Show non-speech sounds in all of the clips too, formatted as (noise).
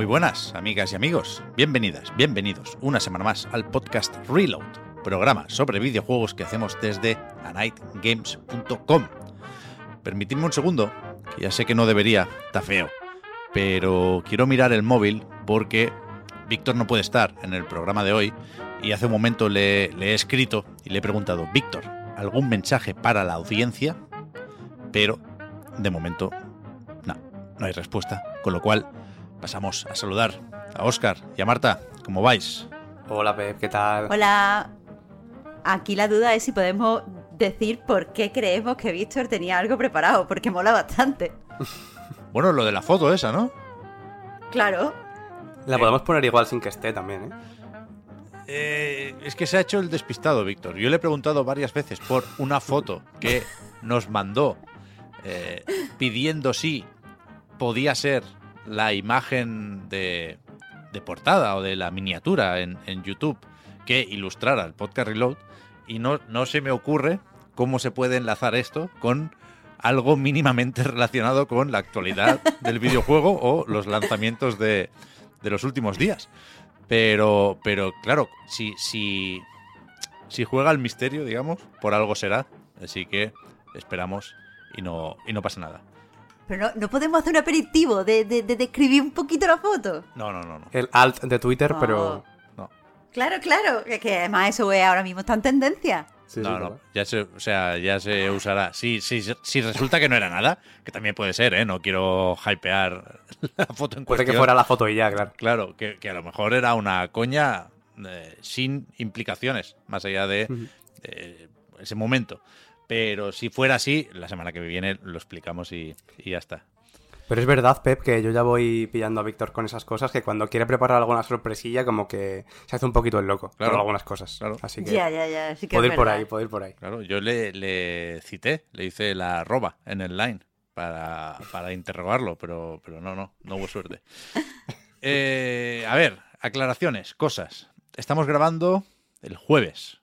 Muy buenas, amigas y amigos. Bienvenidas, bienvenidos una semana más al podcast Reload, programa sobre videojuegos que hacemos desde anightgames.com. Permitidme un segundo, que ya sé que no debería, está feo, pero quiero mirar el móvil porque Víctor no puede estar en el programa de hoy y hace un momento le, le he escrito y le he preguntado, Víctor, ¿algún mensaje para la audiencia? Pero de momento no, no hay respuesta, con lo cual pasamos a saludar a Óscar y a Marta. ¿Cómo vais? Hola Pep, ¿qué tal? Hola. Aquí la duda es si podemos decir por qué creemos que Víctor tenía algo preparado, porque mola bastante. (laughs) Bueno, lo de la foto esa, ¿no? Claro. La podemos poner igual sin que esté también, ¿eh? Eh, es que se ha hecho el despistado, Víctor. Yo le he preguntado varias veces por una foto que nos mandó eh, pidiendo si podía ser la imagen de, de portada o de la miniatura en, en YouTube que ilustrara el podcast Reload y no, no se me ocurre cómo se puede enlazar esto con algo mínimamente (laughs) relacionado con la actualidad (laughs) del videojuego o los lanzamientos de, de los últimos días. Pero, pero claro, si, si, si juega al misterio, digamos, por algo será. Así que esperamos y no, y no pasa nada. Pero no, no podemos hacer un aperitivo de, de- de describir un poquito la foto. No, no, no, no. El alt de Twitter, pero... no. Claro, claro. Que, que además eso es ahora mismo está en tendencia. Sí, no, sí, no, claro. ya se, o sea, ya se usará. Si, si, si resulta que no era nada, que también puede ser, ¿eh? No quiero hypear la foto en Puede que cuestión. fuera la foto y ya, claro. Claro, que, que a lo mejor era una coña eh, sin implicaciones, más allá de eh, ese momento. Pero si fuera así, la semana que viene lo explicamos y, y ya está. Pero es verdad, Pep, que yo ya voy pillando a Víctor con esas cosas, que cuando quiere preparar alguna sorpresilla, como que se hace un poquito el loco Claro. con algunas cosas. Claro. Así que Ya, ya, ya. Sí que puedo es ir por ahí, puedo ir por ahí. Claro, yo le, le cité, le hice la arroba en el line para, para interrogarlo, pero, pero no, no, no hubo suerte. (laughs) Eh, a ver, aclaraciones, cosas. Estamos grabando el jueves,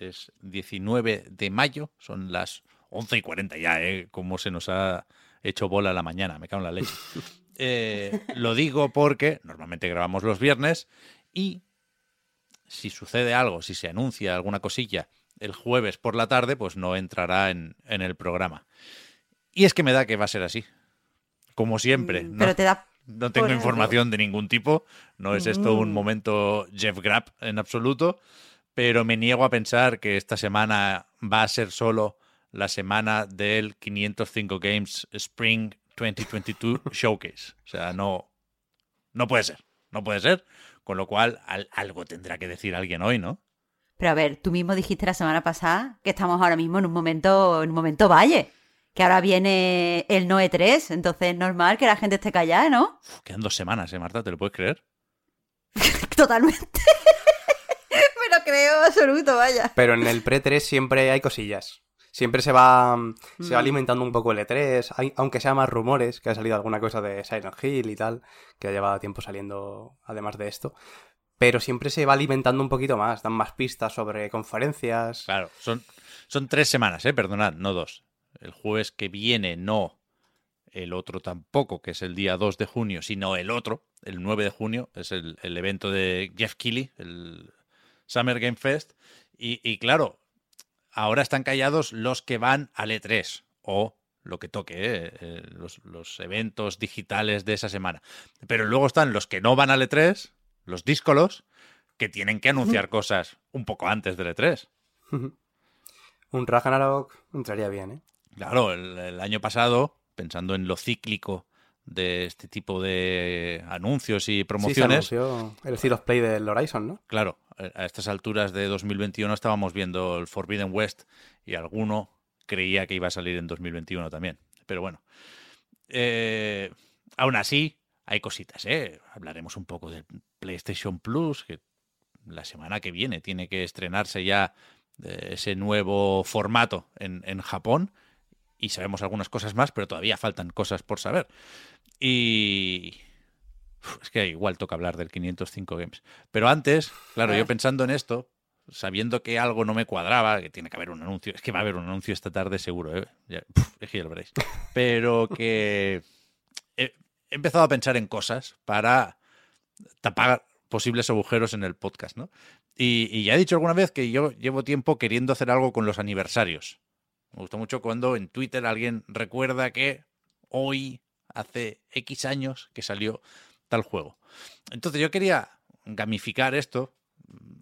es 19 de mayo, son las 11 y 40 ya, ¿eh? Como se nos ha hecho bola la mañana, me cago en la leche. (laughs) Eh, lo digo porque normalmente grabamos los viernes y si sucede algo, si se anuncia alguna cosilla el jueves por la tarde, pues no entrará en, en el programa. Y es que me da que va a ser así. Como siempre. Mm, No, Pero te da. no tengo información de ningún tipo. No es esto un Mm. momento Jeff Grapp en absoluto. Pero me niego a pensar que esta semana va a ser solo la semana del 505 Games Spring 2022 Showcase. O sea, no, no puede ser. No puede ser. Con lo cual, al- algo tendrá que decir alguien hoy, ¿no? Pero a ver, tú mismo dijiste la semana pasada que estamos ahora mismo en un momento, en un momento valle. Que ahora viene el Noe 3, entonces es normal que la gente esté callada, ¿no? Uf, quedan dos semanas, ¿eh, Marta? ¿Te lo puedes creer? (laughs) Totalmente. Creo absoluto, vaya. Pero en el pre-3 siempre hay cosillas. Siempre se va, se va Mm. alimentando un poco el E3, hay- aunque sea más rumores, que ha salido alguna cosa de Silent Hill y tal, que ha llevado tiempo saliendo además de esto. Pero siempre se va alimentando un poquito más, dan más pistas sobre conferencias. Claro, son, son tres semanas, ¿eh? Perdonad, no dos. El jueves que viene no el otro tampoco, que es el día 2 de junio, sino el otro, el 9 de junio, es el, el evento de Jeff Keighley, el Summer Game Fest. Y, y claro, ahora están callados los que van al E3 o lo que toque, ¿eh? Eh, los, los eventos digitales de esa semana. Pero luego están los que no van al E3, los díscolos, que tienen que anunciar cosas un poco antes del E3. Un Ragnarok entraría bien, ¿eh? Claro, el, el año pasado, pensando en lo cíclico de este tipo de anuncios y Sí, se promociones, anunció el of Play del Horizon, ¿no? claro, a estas alturas de 2021 estábamos viendo el Forbidden West y alguno creía que iba a salir en 2021 también. Pero bueno, eh, aún así hay cositas, ¿eh? Hablaremos un poco del PlayStation Plus, que la semana que viene tiene que estrenarse ya eh, ese nuevo formato en, en Japón y sabemos algunas cosas más, pero todavía faltan cosas por saber. Y es que igual toca hablar del 505 Games. Pero antes, claro, yo pensando en esto, sabiendo que algo no me cuadraba, que tiene que haber un anuncio, es que va a haber un anuncio esta tarde seguro, ¿eh? Ya, es que ya lo veréis. Pero que he, he empezado a pensar en cosas para tapar posibles agujeros en el podcast, ¿no? Y, y ya he dicho alguna vez que yo llevo tiempo queriendo hacer algo con los aniversarios. Me gusta mucho cuando en Twitter alguien recuerda que hoy, hace X años, que salió tal juego. Entonces yo quería gamificar esto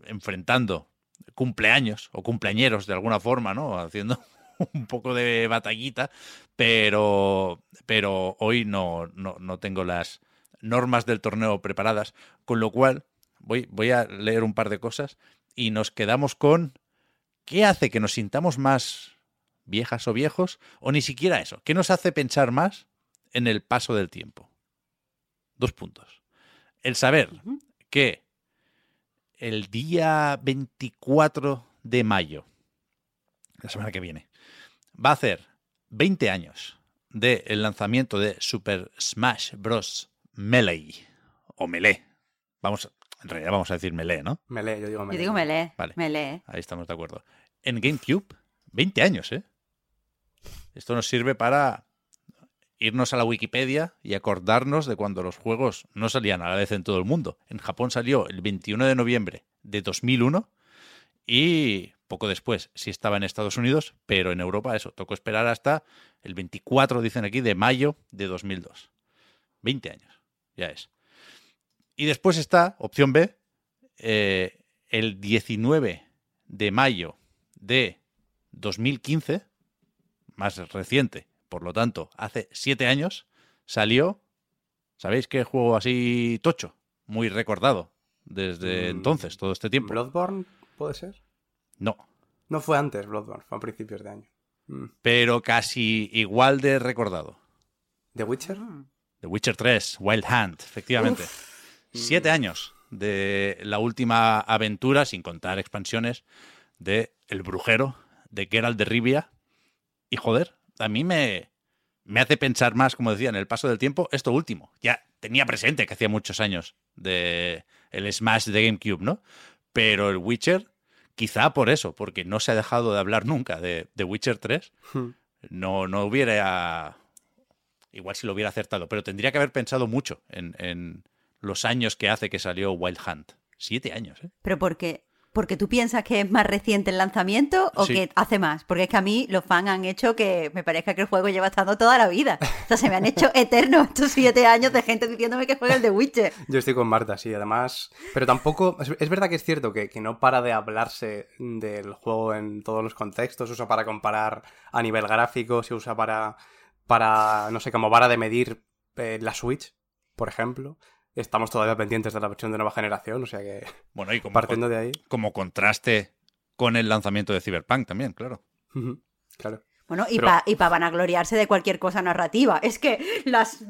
enfrentando cumpleaños o cumpleañeros de alguna forma, ¿no? Haciendo (laughs) un poco de batallita, pero, pero hoy no, no, no tengo las normas del torneo preparadas, con lo cual voy, voy a leer un par de cosas y nos quedamos con ¿qué hace que nos sintamos más viejas o viejos? O ni siquiera eso, ¿qué nos hace pensar más en el paso del tiempo? Dos puntos. El saber que el día 24 de mayo, la semana que viene, va a hacer 20 años del lanzamiento de Super Smash Bros. Melee. O Melee. Vamos, en realidad vamos a decir Melee, ¿no? Melee, yo digo Yo melee. digo melee. Vale. Melee. Ahí estamos de acuerdo. En GameCube, 20 años, ¿eh? Esto nos sirve para irnos a la Wikipedia y acordarnos de cuando los juegos no salían a la vez en todo el mundo. En Japón salió el 21 de noviembre de 2001 y poco después sí estaba en Estados Unidos, pero en Europa eso, tocó esperar hasta el 24, dicen aquí, de mayo de 2002. 20 años, ya es. Y después está, opción B, eh, el 19 de mayo de 2015, más reciente, por lo tanto, hace siete años, salió, ¿sabéis qué juego así tocho? Muy recordado desde Mm, entonces, todo este tiempo. ¿Bloodborne puede ser? No, No fue antes Bloodborne, fue a principios de año. Mm. pero casi igual de recordado. ¿The Witcher? The Witcher 3, Wild Hunt, efectivamente. Siete años de la última aventura, sin contar expansiones, de El Brujero, de Geralt de Rivia. Y joder, a mí me, me hace pensar más, como decía, en el paso del tiempo, esto último. Ya tenía presente que hacía muchos años de el Smash de GameCube, ¿no? Pero el Witcher, quizá por eso, porque no se ha dejado de hablar nunca de, de Witcher 3, Hmm. no, no hubiera. Igual si lo hubiera acertado, pero tendría que haber pensado mucho en, en los años que hace que salió Wild Hunt. Siete años, ¿eh? Pero porque, porque tú piensas que es más reciente el lanzamiento o Sí. que hace más. Porque es que a mí los fans han hecho que me parezca que el juego lleva estando toda la vida. O sea, se me han hecho (laughs) eternos estos siete años de gente diciéndome que juega el de Witcher. Yo estoy con Marta, sí, además. Pero tampoco. Es, es verdad que es cierto que, que no para de hablarse del juego en todos los contextos. Se usa para comparar a nivel gráfico, se usa para. para. no sé, como vara de medir eh, la Switch, por ejemplo. Estamos todavía pendientes de la versión de nueva generación, o sea que. Bueno, y como, Partiendo de ahí. como contraste con el lanzamiento de Cyberpunk también, claro. Claro. Bueno, y Pero- para y pa vanagloriarse de cualquier cosa narrativa. Es que las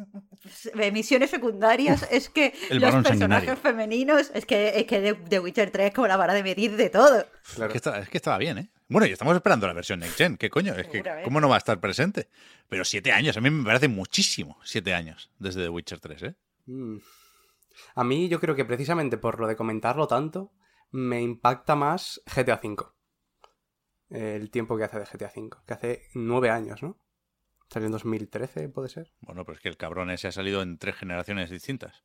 emisiones secundarias, es que los personajes sanguinario. femeninos, es que, es que de, de Witcher 3 es como la vara de medir de todo. Es, claro. que está- es que estaba bien, ¿eh? Bueno, y estamos esperando la versión Next Gen. ¿Qué coño? Es que. ¿cómo no va a estar presente? Pero siete años, a mí me parece muchísimo. Siete años desde The Witcher 3, ¿eh? Mm. A mí, yo creo que precisamente por lo de comentarlo tanto, me impacta más GTA V. El tiempo que hace de GTA V. Que hace nueve años, ¿no? Salió en 2013, ¿puede ser? Bueno, pero es que el cabrón ese ha salido en tres generaciones distintas.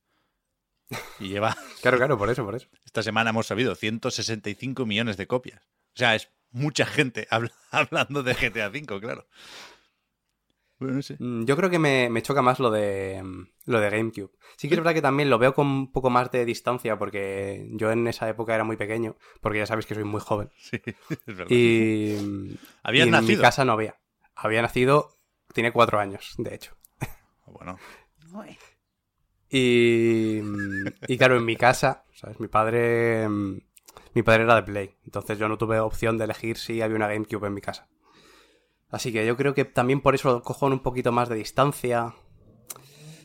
Y lleva, (laughs) Claro, claro, por eso, por eso. esta semana hemos sabido, 165 millones de copias. O sea, es mucha gente habla- (laughs) hablando de GTA V, claro. Bueno, no sé. Mm, Yo creo que me, me choca más lo de mm, lo de GameCube. Sí que es verdad que también lo veo con un poco más de distancia porque yo en esa época era muy pequeño, porque ya sabéis que soy muy joven. Sí, (laughs) es verdad. Y, mm, Habías y en nacido. mi casa no había. Había nacido, tiene cuatro años, de hecho. Bueno, Uy. Y, y claro, en mi casa, ¿sabes? Mi padre, Mi padre era de Play, entonces yo no tuve opción de elegir si había una GameCube en mi casa. Así que yo creo que también por eso lo cojo en un poquito más de distancia.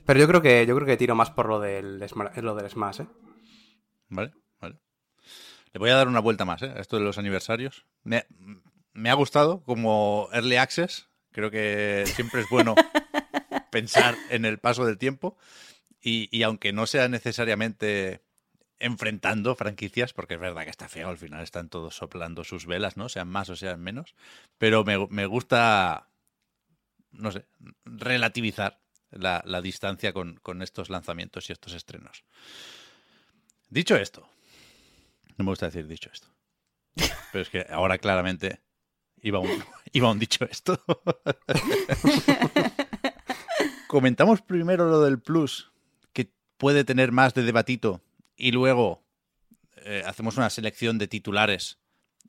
Pero yo creo que yo creo que tiro más por lo del, Sma- lo del Smash, ¿eh? Vale, vale. Le voy a dar una vuelta más, ¿eh? A esto de los aniversarios. Me, me ha gustado como Early Access. Creo que siempre es bueno (laughs) pensar en el paso del tiempo. Y, y aunque no sea necesariamente enfrentando franquicias, porque es verdad que está feo, al final están todos soplando sus velas, ¿no? Sean más o sean menos. Pero me, me gusta, no sé, relativizar la, la distancia con, con estos lanzamientos y estos estrenos. Dicho esto, no me gusta decir dicho esto, pero es que ahora claramente iba un, (laughs) iba un dicho esto. (laughs) Comentamos primero lo del plus, que puede tener más de debatito, y luego eh, hacemos una selección de titulares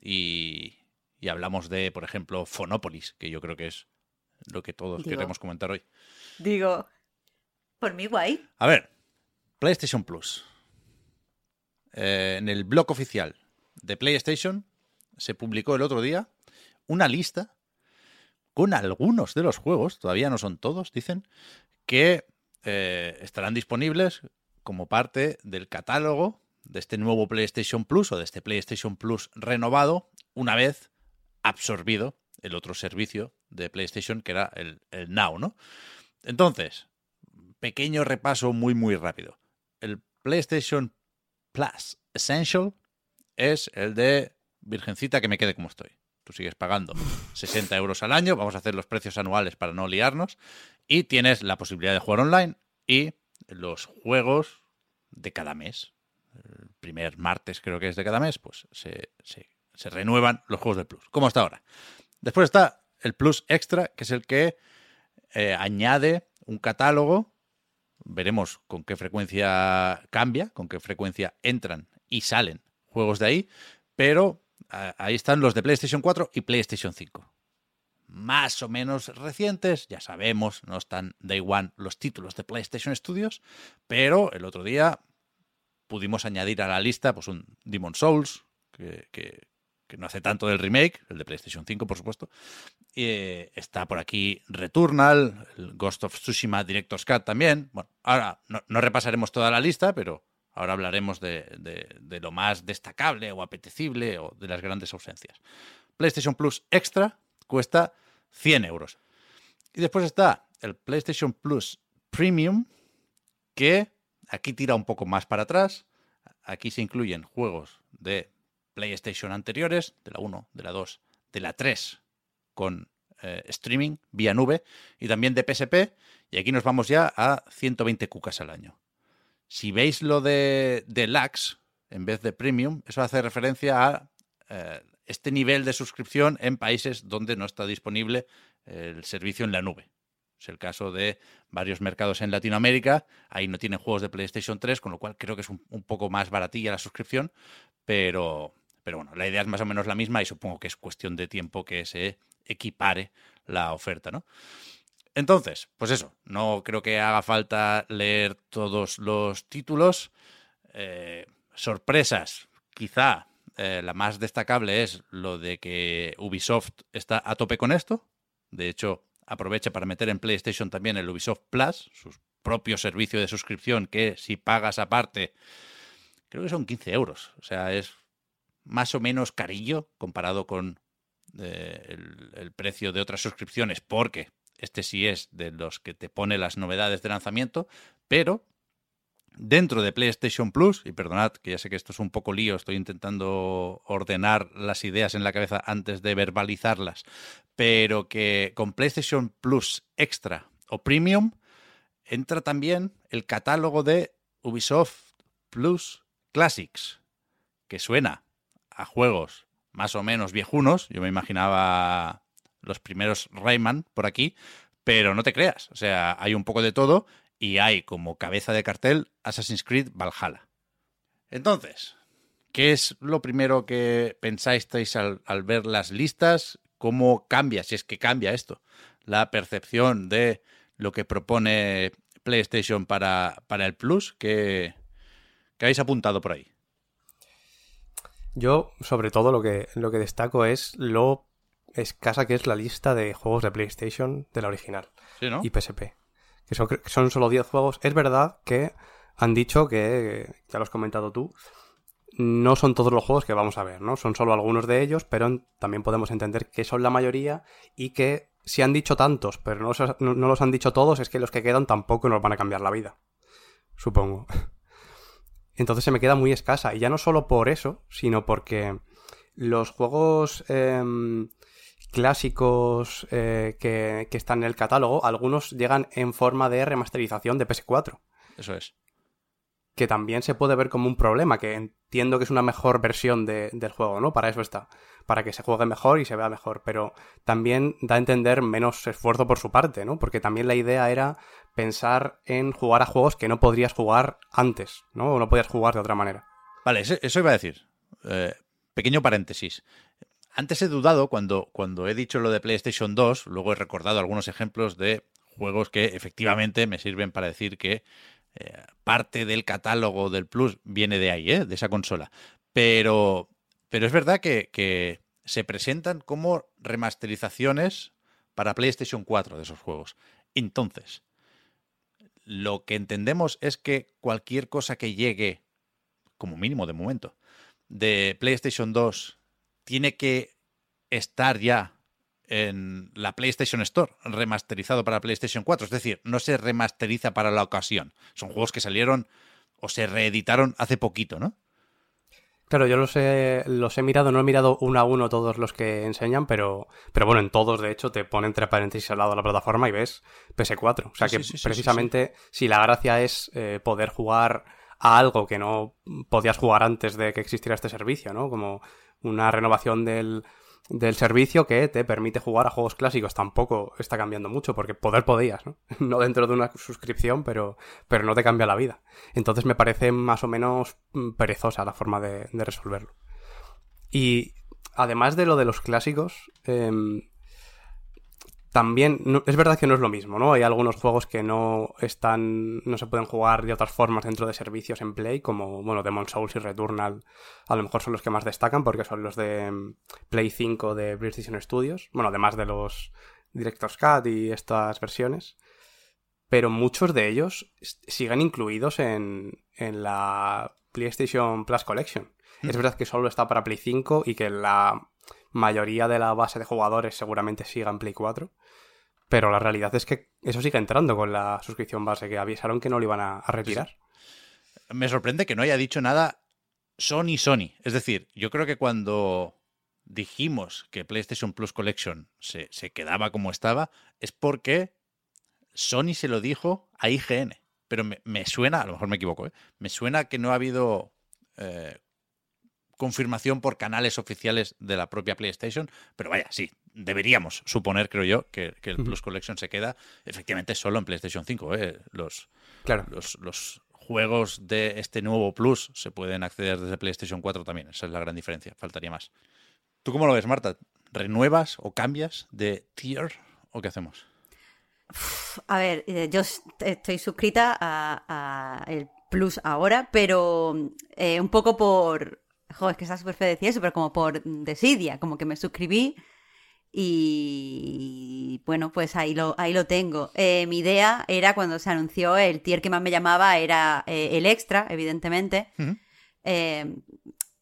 y, y hablamos de, por ejemplo, Fonopolis, que yo creo que es lo que todos Digo. queremos comentar hoy. Digo, por mí guay. A ver, PlayStation Plus. Eh, en el blog oficial de PlayStation se publicó el otro día una lista con algunos de los juegos, todavía no son todos, dicen, que eh, estarán disponibles como parte del catálogo de este nuevo PlayStation Plus o de este PlayStation Plus renovado una vez absorbido el otro servicio de PlayStation que era el, el Now, ¿no? Entonces, pequeño repaso muy muy rápido. El PlayStation Plus Essential es el de Virgencita que me quede como estoy. Tú sigues pagando 60 euros al año, vamos a hacer los precios anuales para no liarnos, y tienes la posibilidad de jugar online y los juegos de cada mes. El primer martes creo que es de cada mes, pues se, se- renuevan los juegos del Plus, como hasta ahora. Después está el Plus Extra, que es el que eh, añade un catálogo veremos con qué frecuencia cambia, con qué frecuencia entran y salen juegos de ahí, pero a- ahí están los de PlayStation 4 y PlayStation 5. Más o menos recientes, ya sabemos, no están Day One los títulos de PlayStation Studios, pero el otro día pudimos añadir a la lista pues un Demon Souls, que, que- no hace tanto del remake, el de PlayStation 5, por supuesto, eh, está por aquí Returnal, el Ghost of Tsushima Director's Cut también. Bueno, ahora no, repasaremos toda la lista, pero ahora hablaremos de- de lo más destacable o apetecible o de las grandes ausencias. PlayStation Plus Extra cuesta 100 euros. Y después está el PlayStation Plus Premium, que aquí tira un poco más para atrás. Aquí se incluyen juegos de PlayStation anteriores, de la 1, de la 2, de la 3, con eh, streaming vía nube y también de PSP. Y aquí nos vamos ya a 120 cucas al año. Si veis lo de Deluxe en vez de Premium, eso hace referencia a eh, este nivel de suscripción en países donde no está disponible el servicio en la nube. Es el caso de varios mercados en Latinoamérica. Ahí no tienen juegos de PlayStation 3, con lo cual creo que es un, poco más baratilla la suscripción. Pero, pero bueno, la idea es más o menos la misma y supongo que es cuestión de tiempo que se equipare la oferta, ¿no? Entonces, pues eso, no creo que haga falta leer todos los títulos. Eh, sorpresas, quizá eh, la más destacable es lo de que Ubisoft está a tope con esto. De hecho, aprovecha para meter en PlayStation también el Ubisoft Plus, su propio servicio de suscripción que si pagas aparte, creo que son 15 euros. O sea, es más o menos carillo comparado con eh, el, el precio de otras suscripciones, porque este sí es de los que te pone las novedades de lanzamiento, pero dentro de PlayStation Plus, y perdonad que ya sé que esto es un poco lío, estoy intentando ordenar las ideas en la cabeza antes de verbalizarlas, pero que con PlayStation Plus Extra o Premium entra también el catálogo de Ubisoft Plus Classics, que suena a juegos más o menos viejunos, yo me imaginaba los primeros Rayman por aquí, pero no te creas, o sea, hay un poco de todo y hay como cabeza de cartel Assassin's Creed Valhalla. Entonces, ¿qué es lo primero que pensáis al, al, ver las listas? ¿Cómo cambia, si es que cambia esto, la percepción de lo que propone PlayStation para, para el Plus? ¿Qué, ¿Qué habéis apuntado por ahí? Yo, sobre todo, lo que, lo que destaco es lo escasa que es la lista de juegos de PlayStation de la original Sí, ¿no? y PSP. Que son, solo 10 juegos. Es verdad que han dicho que, ya lo has comentado tú, no son todos los juegos que vamos a ver, ¿no? Son solo algunos de ellos, pero también podemos entender que son la mayoría y que si han dicho tantos, pero no- no los han dicho todos, es que los que quedan tampoco nos van a cambiar la vida. Supongo. (laughs) Entonces se me queda muy escasa. Y ya no solo por eso, sino porque los juegos em, clásicos eh, que, que están en el catálogo, algunos llegan en forma de remasterización de PS4 Eso es. que también se puede ver como un problema, que entiendo que es una mejor versión de- del juego, ¿no? Para eso está, para que se juegue mejor y se vea mejor, pero también da a entender menos esfuerzo por su parte, ¿no? Porque también la idea era pensar en jugar a juegos que no podrías jugar antes, ¿no? O no podías jugar de otra manera. Vale, eso, eso iba a decir. Eh, pequeño paréntesis. Antes he dudado cuando, cuando he dicho lo de PlayStation 2, luego he recordado algunos ejemplos de juegos que efectivamente me sirven para decir que eh, parte del catálogo del Plus viene de ahí, ¿eh? de esa consola. Pero, pero es verdad que, que se presentan como remasterizaciones para PlayStation 4 de esos juegos. Entonces, lo que entendemos es que cualquier cosa que llegue, como mínimo de momento, de PlayStation 2 tiene que estar ya en la PlayStation Store, remasterizado para PlayStation 4. Es decir, no se remasteriza para la ocasión. Son juegos que salieron o se reeditaron hace poquito, ¿no? Claro, yo los he, los he mirado, no he mirado uno a uno todos los que enseñan, pero, pero bueno, en todos, de hecho, te ponen entre paréntesis al lado de la plataforma y ves PS4. O sea Sí, que sí, sí, sí, precisamente si la gracia es eh, poder jugar a algo que no podías jugar antes de que existiera este servicio, ¿no? Como una renovación del, del servicio que te permite jugar a juegos clásicos. Tampoco está cambiando mucho, porque poder podías, ¿no? (laughs) No dentro de una suscripción, pero, pero no te cambia la vida. Entonces me parece más o menos mm, perezosa la forma de, resolverlo. Y además de lo de los clásicos, em, también no- es verdad que no es lo mismo, ¿no? Hay algunos juegos que no están, no se pueden jugar de otras formas dentro de servicios en Play, como, bueno, Demon Souls y Returnal, a lo mejor son los que más destacan porque son los de em, Play 5 de PlayStation Studios, bueno, además de los Director's Cut y estas versiones pero muchos de ellos siguen incluidos en, en la PlayStation Plus Collection. Es verdad que solo está para Play 5 y que la mayoría de la base de jugadores seguramente siga en Play 4. Pero la realidad es que eso sigue entrando con la suscripción base, que avisaron que no lo iban a, a retirar. Me sorprende que no haya dicho nada Sony Sony. Es decir, yo creo que cuando dijimos que PlayStation Plus Collection se, se quedaba como estaba, es porque Sony se lo dijo a IGN. Pero me, me suena, a lo mejor me equivoco, ¿eh? me suena que no ha habido eh, confirmación por canales oficiales de la propia PlayStation. Pero vaya, sí, deberíamos suponer, creo yo, que, que el. Plus Collection se queda efectivamente solo en PlayStation 5. ¿eh? Los, Claro. los, los juegos de este nuevo Plus se pueden acceder desde PlayStation 4 también. Esa es la gran diferencia. Faltaría más. ¿Tú cómo lo ves, Marta? ¿Renuevas o cambias de tier o qué hacemos? A ver, eh, yo estoy suscrita a, a el Plus ahora, pero eh, un poco por... Joder, es que está súper feo decir eso, pero como por desidia, como que me suscribí y bueno, pues ahí lo, ahí lo tengo. Eh, mi idea era cuando se anunció el tier que más me llamaba era eh, el extra, evidentemente. Ujú. Eh,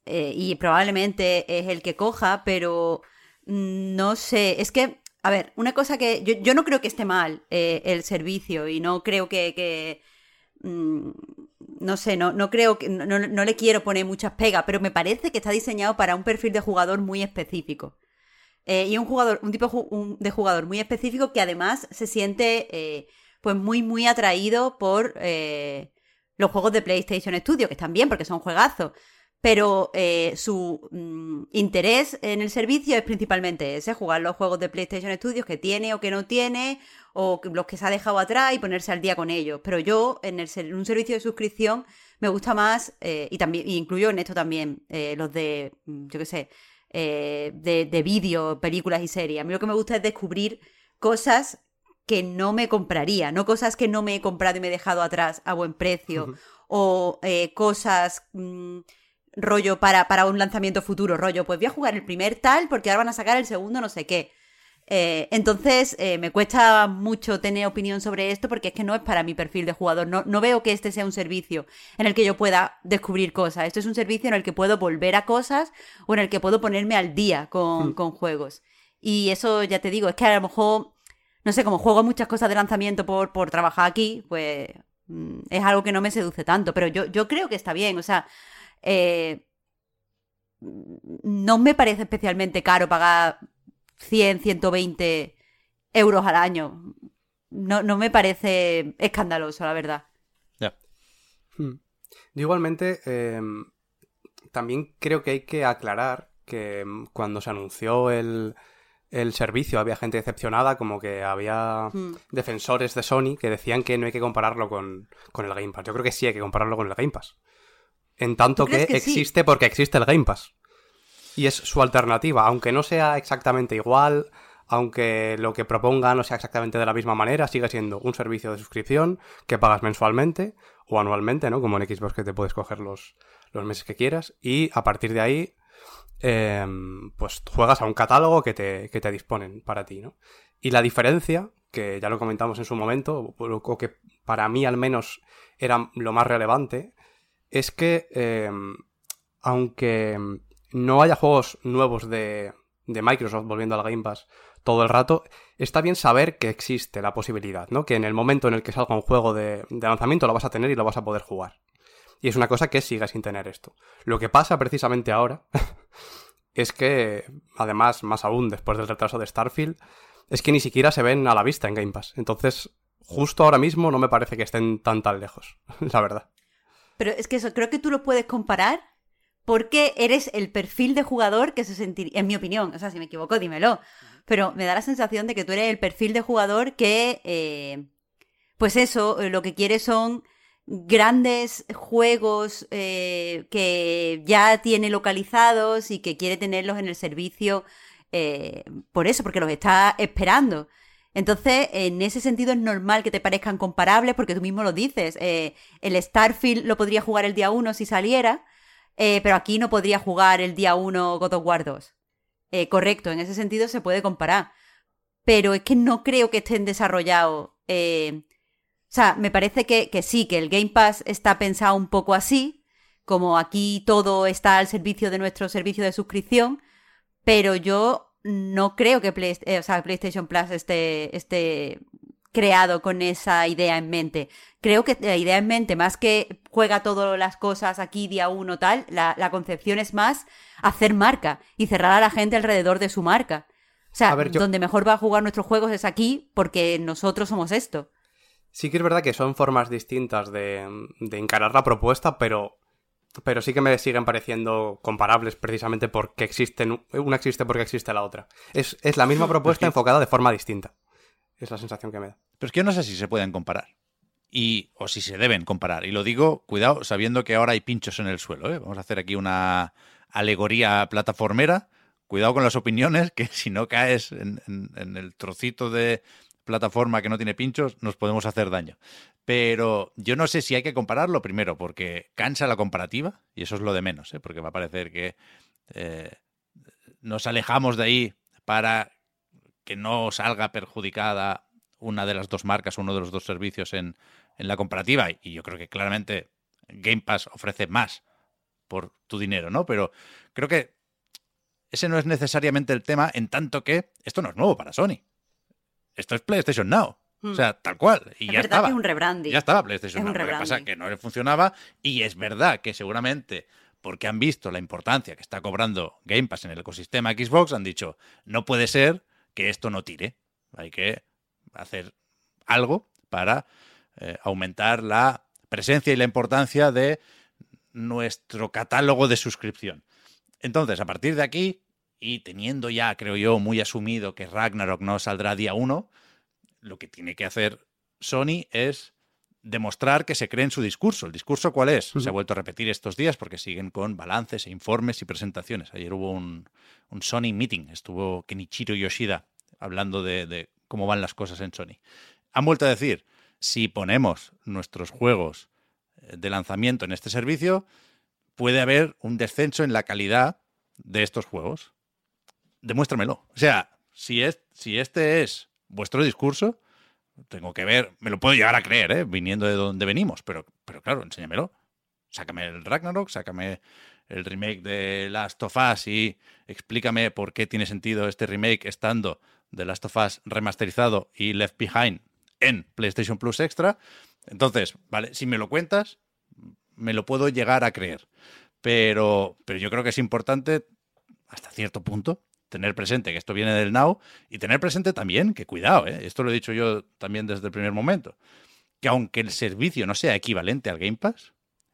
eh, y probablemente es el que coja, pero no sé, es que, a ver, una cosa que yo, yo no creo que esté mal el servicio y no creo que, que, mm, no sé, no, no creo que, no, no- le quiero poner muchas pegas, pero me parece que está diseñado para un perfil de jugador muy específico. Eh, y un jugador, un tipo de jugador muy específico que además se siente eh, pues muy, muy atraído por eh, los juegos de PlayStation Studio, que están bien porque son juegazos. Pero su mm, interés en el servicio es principalmente ese, jugar los juegos de PlayStation Studios que tiene o que no tiene, o los que se ha dejado atrás y ponerse al día con ellos. Pero yo, en, el, en un servicio de suscripción, me gusta más, eh, y también y incluyo en esto también eh, los de, mm, yo qué sé, eh, de, de vídeo, películas y series. A mí lo que me gusta es descubrir cosas que no me compraría, no cosas que no me he comprado y me he dejado atrás a buen precio, o eh, cosas mm, rollo para, para un lanzamiento futuro, rollo, pues voy a jugar el primer tal porque ahora van a sacar el segundo no sé qué. Eh, entonces, eh, me cuesta mucho tener opinión sobre esto porque es que no es para mi perfil de jugador. No, no, veo que este sea un servicio en el que yo pueda descubrir cosas. Esto es un servicio en el que puedo volver a cosas o en el que puedo ponerme al día con, hmm. con juegos. Y eso ya te digo, es que a lo mejor, no sé, como juego muchas cosas de lanzamiento por, por trabajar aquí, pues mm, es algo que no me seduce tanto. Pero yo, yo creo que está bien. O sea, eh, no me parece especialmente caro pagar 100, 120 euros al año. No, no me parece escandaloso, la verdad. Ya. Hmm. Igualmente, em, también creo que hay que aclarar que em, cuando se anunció el, el servicio había gente decepcionada, como que había hmm. defensores de Sony que decían que no hay que compararlo con, con, el Game Pass. Yo creo que sí hay que compararlo con el Game Pass. En tanto que, existe porque existe el Game Pass y es su alternativa, aunque no sea exactamente igual, aunque lo que proponga no sea exactamente de la misma manera, sigue siendo un servicio de suscripción que pagas mensualmente o anualmente, ¿no? Como en Xbox que te puedes coger los, los meses que quieras y a partir de ahí em, pues juegas a un catálogo que te, que te disponen para ti, ¿no? Y la diferencia, que ya lo comentamos en su momento, o que para mí al menos era lo más relevante, es que em, aunque no haya juegos nuevos de, Microsoft volviendo al Game Pass todo el rato, está bien saber que existe la posibilidad, ¿no? Que en el momento en el que salga un juego de, lanzamiento lo vas a tener y lo vas a poder jugar. Y es una cosa que sigue sin tener esto. Lo que pasa precisamente ahora (laughs) es que, además, más aún después del retraso de Starfield, es que ni siquiera se ven a la vista en Game Pass. Entonces, justo ahora mismo no me parece que estén tan tan lejos, (laughs) la verdad. Pero es que creo que tú lo puedes comparar porque eres el perfil de jugador que se sentiría, en mi opinión, o sea, si me equivoco, dímelo, pero me da la sensación de que tú eres el perfil de jugador que, eh, pues eso, eh, lo que quiere son grandes juegos eh, que ya tiene localizados y que quiere tenerlos en el servicio por eso, porque los está esperando. Entonces, en ese sentido es normal que te parezcan comparables porque tú mismo lo dices. el Starfield lo podría jugar el día 1 si saliera, eh, pero aquí no podría jugar el día 1 God of War 2. Eh, correcto, en ese sentido se puede comparar. Pero es que no creo que estén desarrollados. Eh, o sea, me parece que, que, sí, que el Game Pass está pensado un poco así, como aquí todo está al servicio de nuestro servicio de suscripción, pero yo no creo que PlayStation Plus esté, esté creado con esa idea en mente. Creo que la idea en mente, más que juega todas las cosas aquí día uno tal, la, concepción es más hacer marca y cerrar a la gente alrededor de su marca. O sea, donde mejor va a jugar nuestros juegos es aquí porque nosotros somos esto. Sí que es verdad que son formas distintas de, encarar la propuesta, pero, pero sí que me siguen pareciendo comparables precisamente porque existen, una existe porque existe la otra. Es, es la misma propuesta enfocada de forma distinta. Es la sensación que me da. Pero es que yo no sé si se pueden comparar. Y, o si se deben comparar. Y lo digo, cuidado, sabiendo que ahora hay pinchos en el suelo. ¿eh? Vamos a hacer aquí una alegoría plataformera. Cuidado con las opiniones, que (laughs) si no caes en, el trocito de plataforma que no tiene pinchos, nos podemos hacer daño. Pero yo no sé si hay que compararlo primero, porque cansa la comparativa, y eso es lo de menos, ¿eh? porque va a parecer que eh, nos alejamos de ahí para que no salga perjudicada una de las dos marcas, uno de los dos servicios en, la comparativa. Y yo creo que claramente Game Pass ofrece más por tu dinero, ¿no? Pero creo que ese no es necesariamente el tema, en tanto que esto no es nuevo para Sony. Esto es PlayStation Now. O hmm. sea, tal cual. Y ya estaba. un rebranding. Ya estaba PlayStation Now. Lo que pasa que no le funcionaba. Y es verdad que seguramente porque han visto la importancia que está cobrando Game Pass en el ecosistema Xbox, han dicho, no puede ser que esto no tire. Hay que hacer algo para eh, aumentar la presencia y la importancia de nuestro catálogo de suscripción. Entonces, a partir de aquí, y teniendo ya, creo yo, muy asumido que Ragnarok no saldrá día uno, lo que tiene que hacer Sony es demostrar que se cree en su discurso. ¿El discurso cuál es? Se ha vuelto a repetir estos días porque siguen con balances e informes y presentaciones. Ayer hubo un, un Sony Meeting, estuvo Kenichiro Yoshida hablando de, cómo van las cosas en Sony. Han vuelto a decir, si ponemos nuestros juegos eh, de lanzamiento en este servicio, puede haber un descenso en la calidad de estos juegos. Demuéstramelo. O sea, si, es, si este es vuestro discurso, tengo que ver, me lo puedo llegar a creer, ¿eh? viniendo de donde venimos, pero, pero claro, enséñamelo. Sácame el Ragnarok, sácame el remake de Last of Us y explícame por qué tiene sentido este remake estando de Last of Us remasterizado y Left Behind en PlayStation Plus Extra. Entonces, vale, si me lo cuentas, me lo puedo llegar a creer. Pero, pero yo creo que es importante, hasta cierto punto, tener presente que esto viene del Now y tener presente también que, cuidado, ¿eh? esto lo he dicho yo también desde el primer momento, que aunque el servicio no sea equivalente al Game Pass,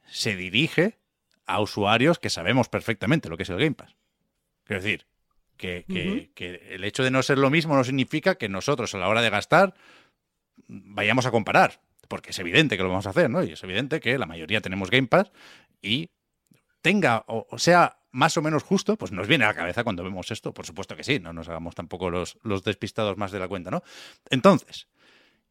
se dirige a usuarios que sabemos perfectamente lo que es el Game Pass. Quiero decir, que, el hecho de no ser lo mismo no significa que nosotros a la hora de gastar vayamos a comparar, porque es evidente que lo vamos a hacer, ¿no? Y es evidente que la mayoría tenemos Game Pass y tenga o sea más o menos justo, pues nos viene a la cabeza cuando vemos esto. Por supuesto que sí, no nos hagamos tampoco los, los despistados más de la cuenta, ¿no? Entonces,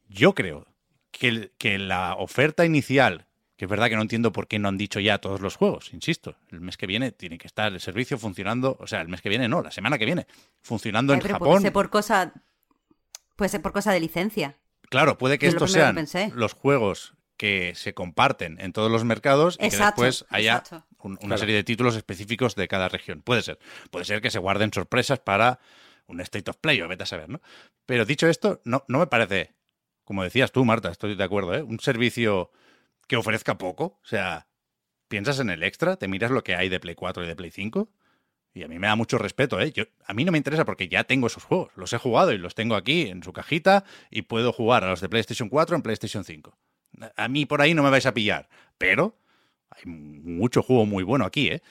yo creo que, que la oferta inicial que es verdad que no entiendo por qué no han dicho ya todos los juegos, insisto. El mes que viene tiene que estar el servicio funcionando, o sea, el mes que viene no, la semana que viene, funcionando en Japón. Puede ser por cosa, puede ser por cosa de licencia. Claro, puede que estos sean los juegos que se comparten en todos los mercados y que después haya una serie de títulos específicos de cada región. Puede ser. Puede ser que se guarden sorpresas para un State of Play o vete a saber, ¿no? Pero dicho esto, no, no me parece, como decías tú, Marta, estoy de acuerdo, ¿eh? Un servicio que ofrezca poco. O sea, piensas en el extra, te miras lo que hay de Play 4 y de Play 5. Y a mí me da mucho respeto, ¿eh? Yo, a mí no me interesa porque ya tengo esos juegos. Los he jugado y los tengo aquí en su cajita y puedo jugar a los de PlayStation 4 en PlayStation 5. A mí por ahí no me vais a pillar. Pero hay mucho juego muy bueno aquí, ¿eh?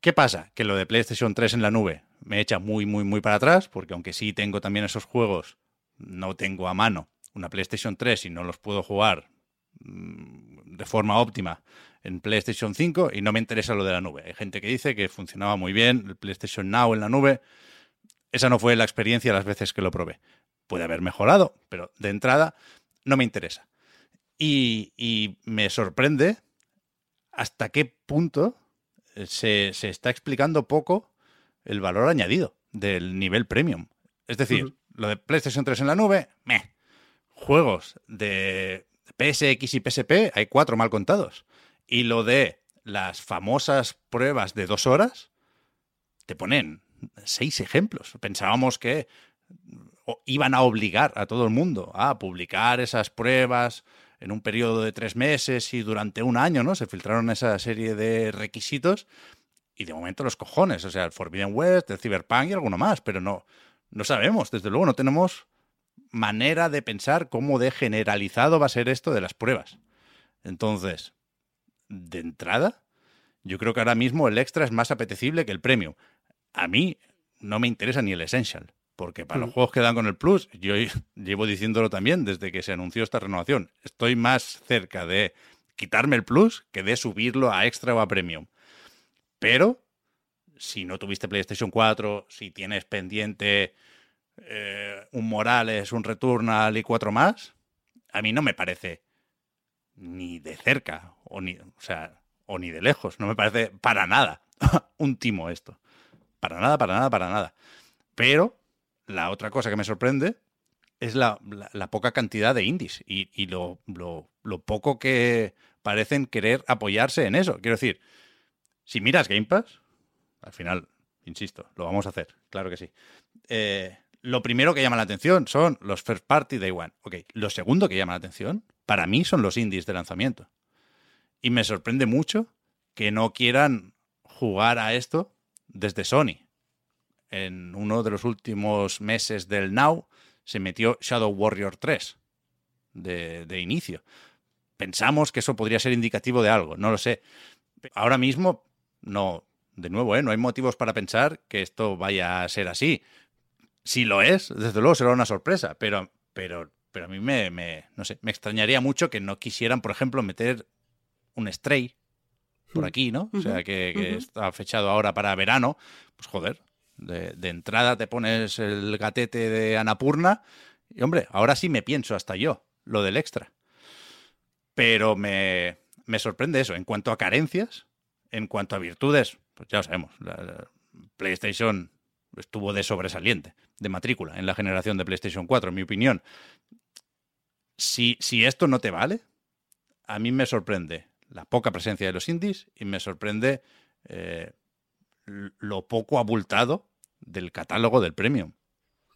¿Qué pasa? Que lo de PlayStation 3 en la nube me echa muy, muy, muy para atrás, porque aunque sí tengo también esos juegos, no tengo a mano una PlayStation 3 y no los puedo jugar de forma óptima en PlayStation 5 y no me interesa lo de la nube. Hay gente que dice que funcionaba muy bien el PlayStation Now en la nube. Esa no fue la experiencia las veces que lo probé. Puede haber mejorado, pero de entrada no me interesa. Y, me sorprende hasta qué punto se, está explicando poco el valor añadido del nivel premium. Es decir, lo de PlayStation 3 en la nube, meh. Juegos de PSX y PSP hay cuatro mal contados. Y lo de las famosas pruebas de dos horas, te ponen seis ejemplos. Pensábamos que iban a obligar a todo el mundo a publicar esas pruebas en un periodo de tres meses y durante un año, ¿no? Se filtraron esa serie de requisitos y de momento los cojones, o sea, el Forbidden West, el Cyberpunk y alguno más, pero no, no sabemos, desde luego no tenemos manera de pensar cómo de generalizado va a ser esto de las pruebas. Entonces, de entrada, yo creo que ahora mismo el extra es más apetecible que el premium. A mí no me interesa ni el essential, porque para los mm. juegos que dan con el plus, yo (laughs) llevo diciéndolo también desde que se anunció esta renovación, estoy más cerca de quitarme el plus que de subirlo a extra o a premium. Pero si no tuviste PlayStation 4, si tienes pendiente eh, un Morales, un Returnal y cuatro más, a mí no me parece ni de cerca, o ni, o ni de lejos, no me parece para nada (laughs) un timo esto. Para nada, para nada, para nada. Pero la otra cosa que me sorprende es la, poca cantidad de indies y, lo, lo, poco que parecen querer apoyarse en eso. Quiero decir, si miras Game Pass, al final, insisto, lo vamos a hacer, claro que sí. Eh, lo primero que llama la atención son los first party day one. Ok, lo segundo que llama la atención, para mí, son los indies de lanzamiento. Y me sorprende mucho que no quieran jugar a esto desde Sony. En uno de los últimos meses del Now se metió Shadow Warrior 3 de, de inicio. Pensamos que eso podría ser indicativo de algo, no lo sé. Ahora mismo, no, de nuevo, ¿eh? no hay motivos para pensar que esto vaya a ser así. Si lo es, desde luego será una sorpresa, pero, pero, pero a mí me, me, no sé, me extrañaría mucho que no quisieran, por ejemplo, meter un Stray por hmm. aquí, ¿no? O sea, que, está fechado ahora para verano. Pues joder, de, de, entrada te pones el gatete de Anapurna y, hombre, ahora sí me pienso hasta yo lo del extra. Pero me, me sorprende eso. En cuanto a carencias, en cuanto a virtudes, pues ya lo sabemos. la- PlayStation estuvo de sobresaliente, de matrícula, en la generación de PlayStation 4, en mi opinión. Si, si esto no te vale, a mí me sorprende la poca presencia de los indies y me sorprende eh, lo poco abultado del catálogo del Premium.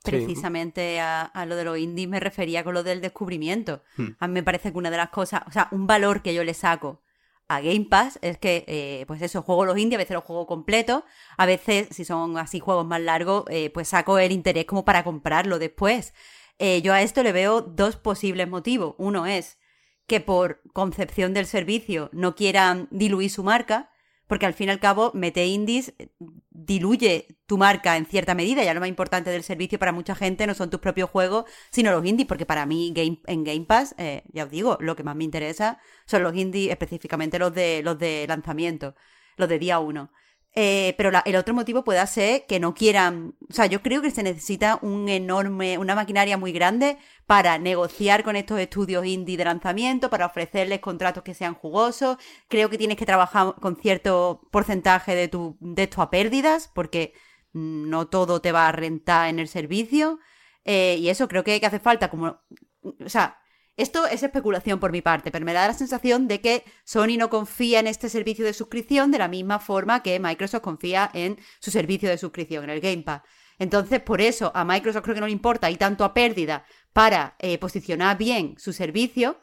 Precisamente a, a lo de los indies me refería con lo del descubrimiento. Hmm. A mí me parece que una de las cosas, o sea, un valor que yo le saco a Game Pass es que, eh, pues eso, juego los a veces los juego completos, a veces, si son así juegos más largos, eh, pues saco el interés como para comprarlo después. Eh, yo a esto le veo dos posibles motivos. Uno es que por concepción del servicio no quieran diluir su marca, porque al fin y al cabo, mete indies eh, diluye tu marca en cierta medida. Ya lo más importante del servicio para mucha gente no son tus propios juegos, sino los indies, porque para mí game, en Game Pass, eh, ya os digo, lo que más me interesa son los indies, específicamente los de, los de lanzamiento, los de día uno. Eh, pero el otro motivo puede ser que no quieran, o sea, yo creo que se necesita un enorme, una maquinaria muy grande para negociar con estos estudios indie de lanzamiento, para ofrecerles contratos que sean jugosos. Creo que tienes que trabajar con cierto porcentaje de tu, de esto a pérdidas, porque no todo te va a rentar en el servicio. Eh, y eso creo que hace falta como, o sea, esto es especulación por mi parte, pero me da la sensación de que Sony no confía en este servicio de suscripción de la misma forma que Microsoft confía en su servicio de suscripción, en el Game Pass. Entonces, por eso a Microsoft creo que no le importa y tanto a pérdida para eh, posicionar bien su servicio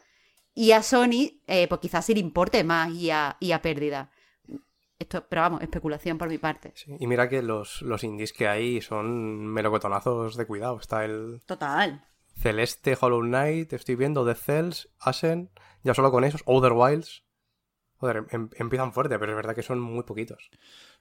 y a Sony, eh, pues quizás sí le importe más y a, y a pérdida. Esto, pero vamos, especulación por mi parte. Sí, Y mira que los, los indies que hay son melocotonazos de cuidado. Está el Total. Celeste, Hollow Knight, estoy viendo The Cells, Ashen, ya solo con esos, Outer Wilds. Joder, em- empiezan fuerte, pero es verdad que son muy poquitos.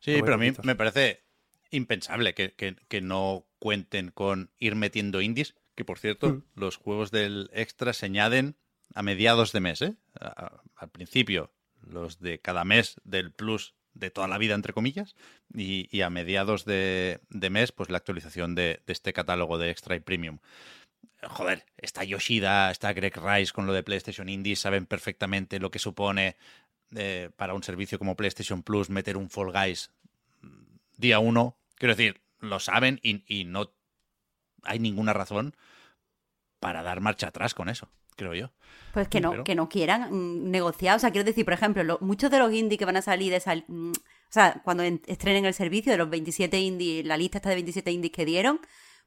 Sí, Muy pero a mí me parece impensable que, que- que no cuenten con ir metiendo indies, que por cierto, Mm. los juegos del extra se añaden a mediados de mes, ¿eh? A- al principio, los de cada mes del plus de toda la vida, entre comillas, y, y a mediados de, de mes, pues la actualización de, de este catálogo de extra y premium. Joder, está Yoshida, está Greg Rice con lo de PlayStation Indies, saben perfectamente lo que supone eh, para un servicio como PlayStation Plus meter un Fall Guys día uno. Quiero decir, lo saben y, y no hay ninguna razón para dar marcha atrás con eso, creo yo. Pues que no, Pero- que no quieran mm, negociar. O sea, quiero decir, por ejemplo, lo- muchos de los indies que van a salir de sal- mm, o sea, cuando en- estrenen el servicio de los 27 indies, la lista está de 27 indies que dieron,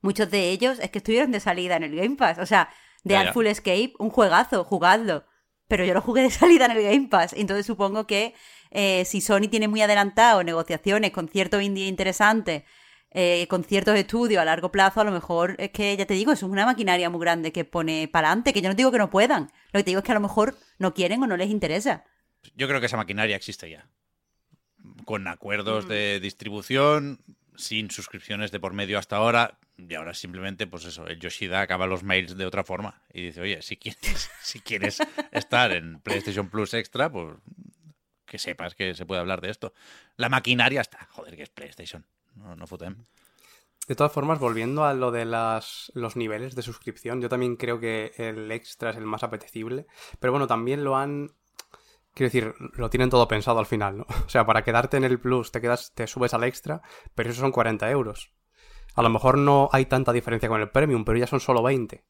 muchos de ellos es que estuvieron de salida en el Game Pass. O sea, de. Artful Escape, un juegazo, jugadlo. Pero yo lo jugué de salida en el Game Pass. Entonces supongo que eh, si Sony tiene muy adelantado negociaciones con ciertos indies interesantes, eh, con ciertos estudios a largo plazo, a lo mejor es que, ya te digo, eso es una maquinaria muy grande que pone para adelante, que yo no digo que no puedan. Lo que te digo es que a lo mejor no quieren o no les interesa. Yo creo que esa maquinaria existe ya. Con Mm. acuerdos de distribución, sin suscripciones de por medio hasta ahora. Y ahora simplemente, pues eso, el Yoshida acaba los mails de otra forma. Y dice, oye, si quieres, (laughs) si quieres estar en PlayStation Plus Extra, pues que sepas que se puede hablar de esto. La maquinaria está. Joder, que es PlayStation. No, no fotem. De todas formas, volviendo a lo de las, los niveles de suscripción, yo también creo que el extra es el más apetecible. Pero bueno, también lo han. Quiero decir, lo tienen todo pensado al final, ¿no? (laughs) O sea, para quedarte en el plus te quedas, te subes al extra, pero eso son 40 euros. A lo mejor no hay tanta diferencia con el premium, pero ya son solo 20.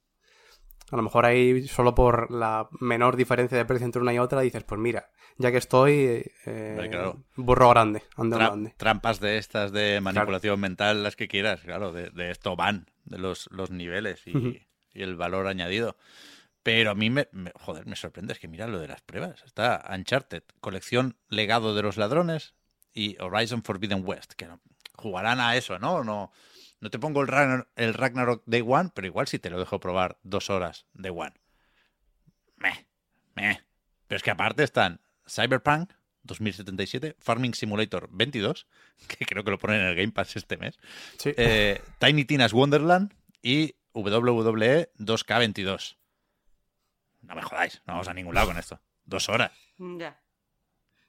A lo mejor hay solo por la menor diferencia de precio entre una y otra dices, pues mira, ya que estoy, eh, claro. burro grande, ande Tra- grande. trampas de estas de manipulación mental, las que quieras, claro, de, de esto van, de los, los niveles y, el valor añadido. Pero a mí me, me- joder, me sorprende, es que mira lo de las pruebas. Está Uncharted, colección Legado de los Ladrones y Horizon Forbidden West, que no- jugarán a eso, ¿no? No, no te pongo el, Ragnar- el Ragnarok Day One, pero igual sí te lo dejo probar dos horas de One. Meh, meh. Pero es que aparte están Cyberpunk 2077, Farming Simulator 22, (laughs) que creo que lo ponen en el Game Pass este mes, Sí. eh, Tiny Tina's Wonderland y WWE 2K22. No me jodáis, no vamos a ningún lado con esto. Dos horas. Ya.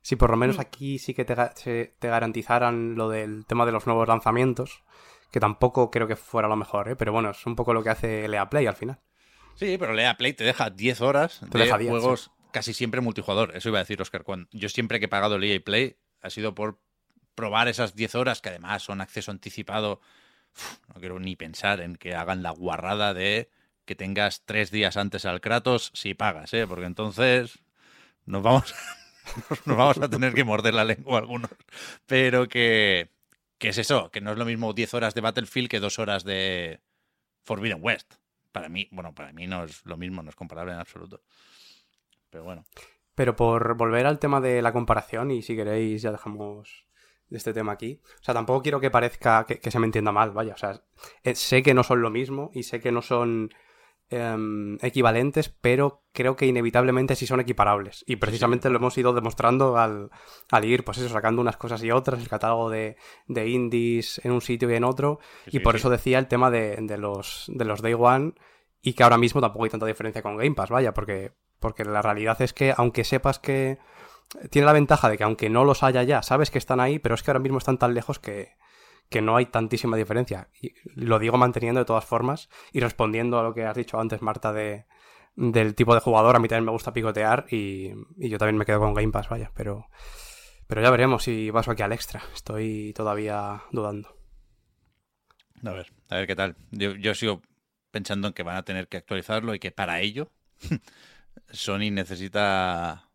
Si por lo Mm. menos aquí sí que te garantizaran lo del tema de los nuevos lanzamientos, que tampoco creo que fuera lo mejor, ¿eh? pero bueno, es un poco lo que hace Lea Play al final. Sí, pero Lea Play te deja 10 horas Te de deja 10, juegos casi siempre multijugador. Eso iba a decir, Oscar. Cuando, yo siempre que he pagado el EA Play ha sido por probar esas 10 horas que además son acceso anticipado. Uf, no quiero ni pensar en que hagan la guarrada de que tengas tres días antes al Kratos si pagas, ¿eh? porque entonces nos vamos, (laughs) nos vamos a tener que morder la lengua algunos. Pero que, que es eso, que no es lo mismo 10 horas de Battlefield que dos horas de Forbidden West. Para mí, bueno, para mí no es lo mismo, no es comparable en absoluto. Pero bueno. Pero por volver al tema de la comparación, y si queréis ya dejamos este tema aquí. O sea, tampoco quiero que parezca que, que se me entienda mal, vaya. O sea, eh, sé que no son lo mismo y sé que no son em, equivalentes, pero creo que inevitablemente sí son equiparables. Y precisamente lo hemos ido demostrando al, al ir, pues eso, sacando unas cosas y otras, el catálogo de, de indies en un sitio y en otro. Sí, y por sí. eso decía el tema de, de los, de los Day One y que ahora mismo tampoco hay tanta diferencia con Game Pass, vaya, porque, porque la realidad es que aunque sepas que tiene la ventaja de que aunque no los haya ya, sabes que están ahí, pero es que ahora mismo están tan lejos que, que no hay tantísima diferencia. Y lo digo manteniendo de todas formas y respondiendo a lo que has dicho antes, Marta, de, del tipo de jugador. A mí también me gusta picotear y, y yo también me quedo con Game Pass, vaya, pero, pero ya veremos si paso aquí al extra. Estoy todavía dudando. A ver, a ver qué tal. Yo, yo sigo pensando en que van a tener que actualizarlo y que para ello (laughs) Sony necesita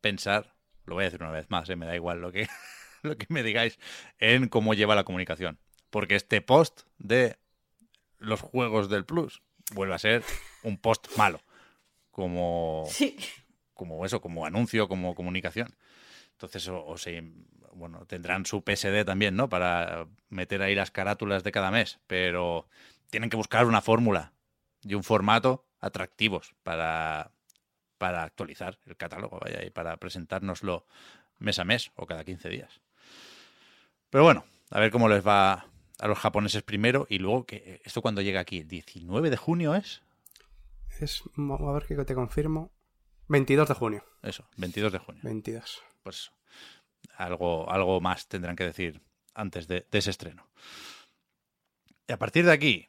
pensar, lo voy a decir una vez más, ¿eh? me da igual lo que, (laughs) lo que me digáis, en cómo lleva la comunicación. Porque este post de los juegos del Plus vuelve a ser un post malo. Como, Sí. como eso, como anuncio, como comunicación. Entonces, o, o se, bueno, tendrán su PSD también, ¿no? Para meter ahí las carátulas de cada mes, pero tienen que buscar una fórmula y un formato atractivos para, para actualizar el catálogo, vaya, y para presentárnoslo mes a mes o cada 15 días. Pero bueno, a ver cómo les va a los japoneses primero y luego que esto cuando llega aquí, el 19 de junio es Es, a ver que te confirmo. 22 de junio. eso, 22 de junio. 22. pues algo, algo más tendrán que decir antes de, de ese estreno. Y a partir de aquí,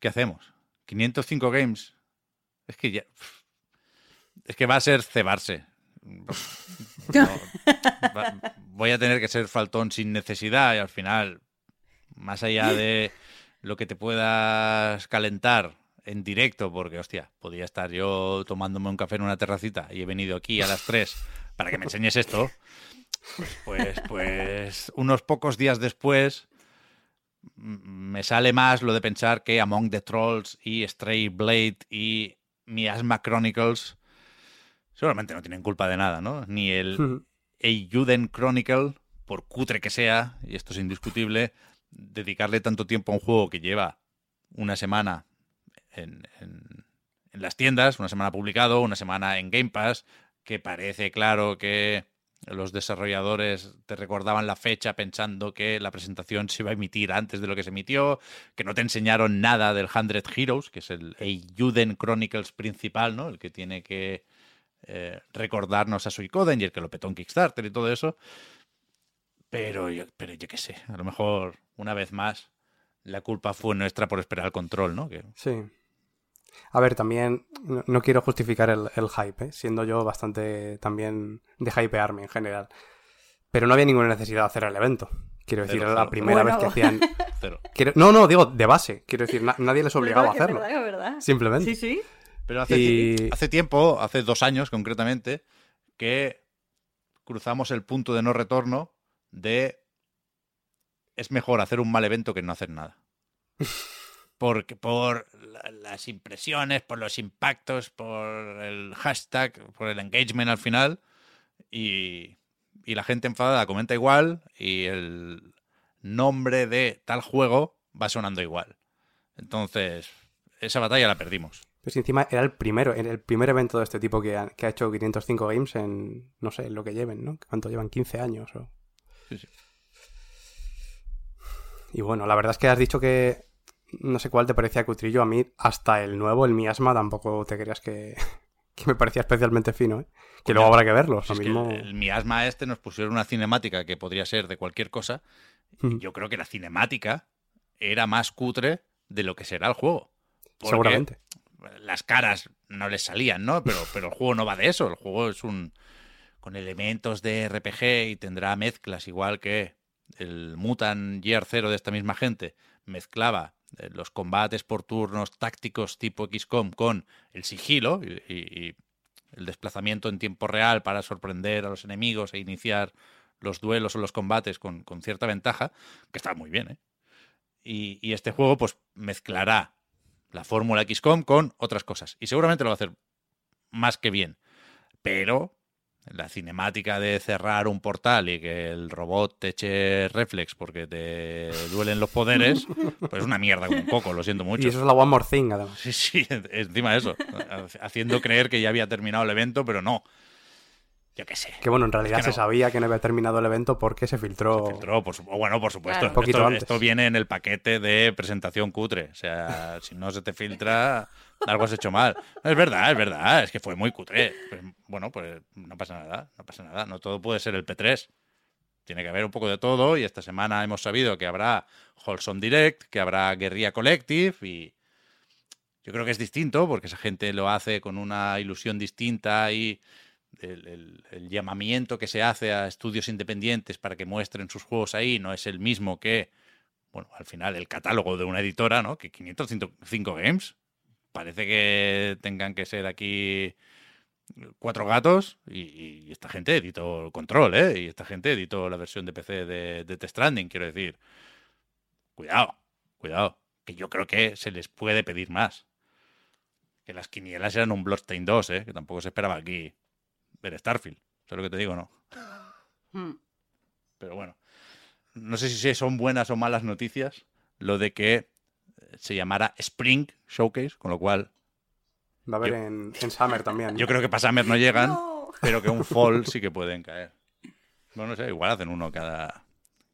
¿qué hacemos? 505 games. Es que ya. Es que va a ser cebarse. Va- voy a tener que ser faltón sin necesidad y al final, más allá de lo que te puedas calentar en directo, porque hostia, podía estar yo tomándome un café en una terracita y he venido aquí a las 3 para que me enseñes esto, pues, pues unos pocos días después me sale más lo de pensar que Among the Trolls y Stray Blade y Miasma Chronicles seguramente no tienen culpa de nada, ¿no? Ni el Eiyuden Chronicle, por cutre que sea, y esto es indiscutible, dedicarle tanto tiempo a un juego que lleva una semana en, en- en las tiendas, una semana publicado, una semana en Game Pass, que parece claro que los desarrolladores te recordaban la fecha pensando que la presentación se iba a emitir antes de lo que se emitió, que no te enseñaron nada del 100 Heroes, que es el Eiyuden Chronicles principal, ¿no? El que tiene que eh, recordarnos a Suicoden y el que lo petó en Kickstarter y todo eso. Pero yo, pero yo qué sé, a lo mejor una vez más la culpa fue nuestra por esperar el control, ¿no? Que, Sí. A ver, también no, no quiero justificar el, el hype, ¿eh? siendo yo bastante también de hypearme en general. Pero no había ninguna necesidad de hacer el evento. Quiero decir, Cero, era la primera Bueno. vez que hacían... (laughs) cero. Quiero- No, no, digo, de base. Quiero decir, na- nadie les obligaba a hacerlo. es verdad, es verdad. Simplemente. Sí, sí. Pero hace, Y- hace tiempo, hace dos años concretamente, que cruzamos el punto de no retorno de es mejor hacer un mal evento que no hacer nada. (laughs) Porque por la- las impresiones, por los impactos, por el hashtag, por el engagement al final. Y, y la gente enfadada comenta igual y el nombre de tal juego va sonando igual. Entonces, esa batalla la perdimos. Pues encima era el primero, era el primer evento de este tipo que ha, que ha hecho 505 Games en, no sé, en lo que lleven, ¿no? ¿Cuánto llevan? 15 años o... Sí, sí. Y bueno, la verdad es que has dicho que no sé cuál te parecía cutrillo. A mí, hasta el nuevo, el miasma, tampoco te creas que, (laughs) que me parecía especialmente fino, ¿eh? Que luego habrá que verlo. Lo que mismo... el, el miasma este nos pusieron una cinemática que podría ser de cualquier cosa. Mm. Yo creo que la cinemática era más cutre de lo que será el juego. Porque Seguramente. Las caras no les salían, ¿no? Pero, pero el juego no va de eso. El juego es un con elementos de RPG y tendrá mezclas igual que el Mutant Year Zero de esta misma gente mezclaba eh, los combates por turnos tácticos tipo XCOM con el sigilo y, el desplazamiento en tiempo real para sorprender a los enemigos e iniciar los duelos o los combates con, con cierta ventaja, que está muy bien, ¿eh? Y, y este juego pues mezclará la fórmula XCOM con otras cosas. Y seguramente lo va a hacer más que bien. Pero la cinemática de cerrar un portal y que el robot te eche reflex porque te duelen los poderes, (laughs) pues es una mierda un poco, lo siento mucho. Y eso es la One More Thing, además. (laughs) Sí, sí, encima de eso. Haciendo creer que ya había terminado el evento, pero no. Yo qué sé. Que bueno, en realidad se sabía que no había terminado el evento porque se filtró. Se filtró, por bueno, por supuesto. esto, esto, viene en el paquete de presentación cutre. O sea, (laughs) si no se te filtra, algo has hecho mal. Es verdad, es verdad. Es que fue muy cutre. Pues, bueno, pues no pasa nada, no pasa nada. No todo puede ser el P3. Tiene que haber un poco de todo y esta semana hemos sabido que habrá Holson Direct, que habrá Guerrilla Collective y yo creo que es distinto porque esa gente lo hace con una ilusión distinta y el, llamamiento que se hace a estudios independientes para que muestren sus juegos ahí no es el mismo que, bueno, al final el catálogo de una editora, ¿no? Que 505 games. Parece que tengan que ser aquí cuatro gatos y, esta gente editó Control, ¿eh? Y esta gente editó la versión de PC de, de Test Stranding, quiero decir. Cuidado, cuidado, que yo creo que se les puede pedir más. Que las quinielas eran un Bloodstained 2, ¿eh? Que tampoco se esperaba aquí ver Starfield. ¿Sabes lo que te digo no? Hmm. Pero bueno, no sé si son buenas o malas noticias lo de que eh, se llamara Spring Showcase, con lo cual... Va a haber en, Summer también. Yo creo que para Summer no llegan, pero que un Fall (laughs) sí que pueden caer. Bueno, no sé, igual hacen uno cada,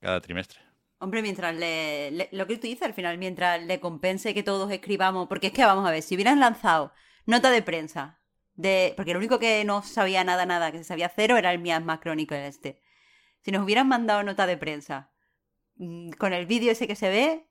cada trimestre. Hombre, mientras le, Lo que tú dices al final, mientras le compense que todos escribamos... Porque es que, vamos a ver, si hubieran lanzado nota de prensa de. Porque lo único que no sabía nada, nada, que se sabía cero era el Miasma Crónico este. Si nos hubieran mandado nota de prensa mm, con el vídeo ese que se ve,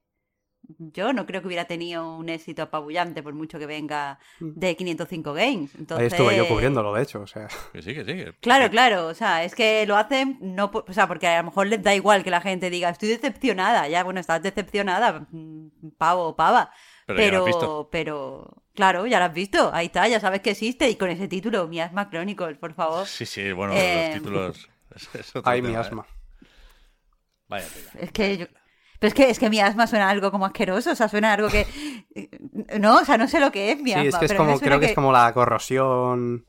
yo no creo que hubiera tenido un éxito apabullante por mucho que venga mm. de 505 Games. Entonces... Ahí estuve yo cubriéndolo, de hecho, o sea. Que sí, que sí. Claro, claro, o sea, es que lo hacen, no, o sea, porque a lo mejor les da igual que la gente diga, estoy decepcionada, ya, bueno, estás decepcionada, mm, pavo o pava. Pero, pero, claro, ya lo has visto. Ahí está, ya sabes que existe. Y con ese título, Miasma Chronicles, por favor. Sí, sí, bueno, los eh, títulos. (laughs) Ay, Miasma. ¿eh? Vaya Es que yo... Pero es que, es que mi asma suena algo como asqueroso, o sea, suena algo que... No, o sea, no sé lo que es mi asma. Sí, es que es como, creo que... es como la corrosión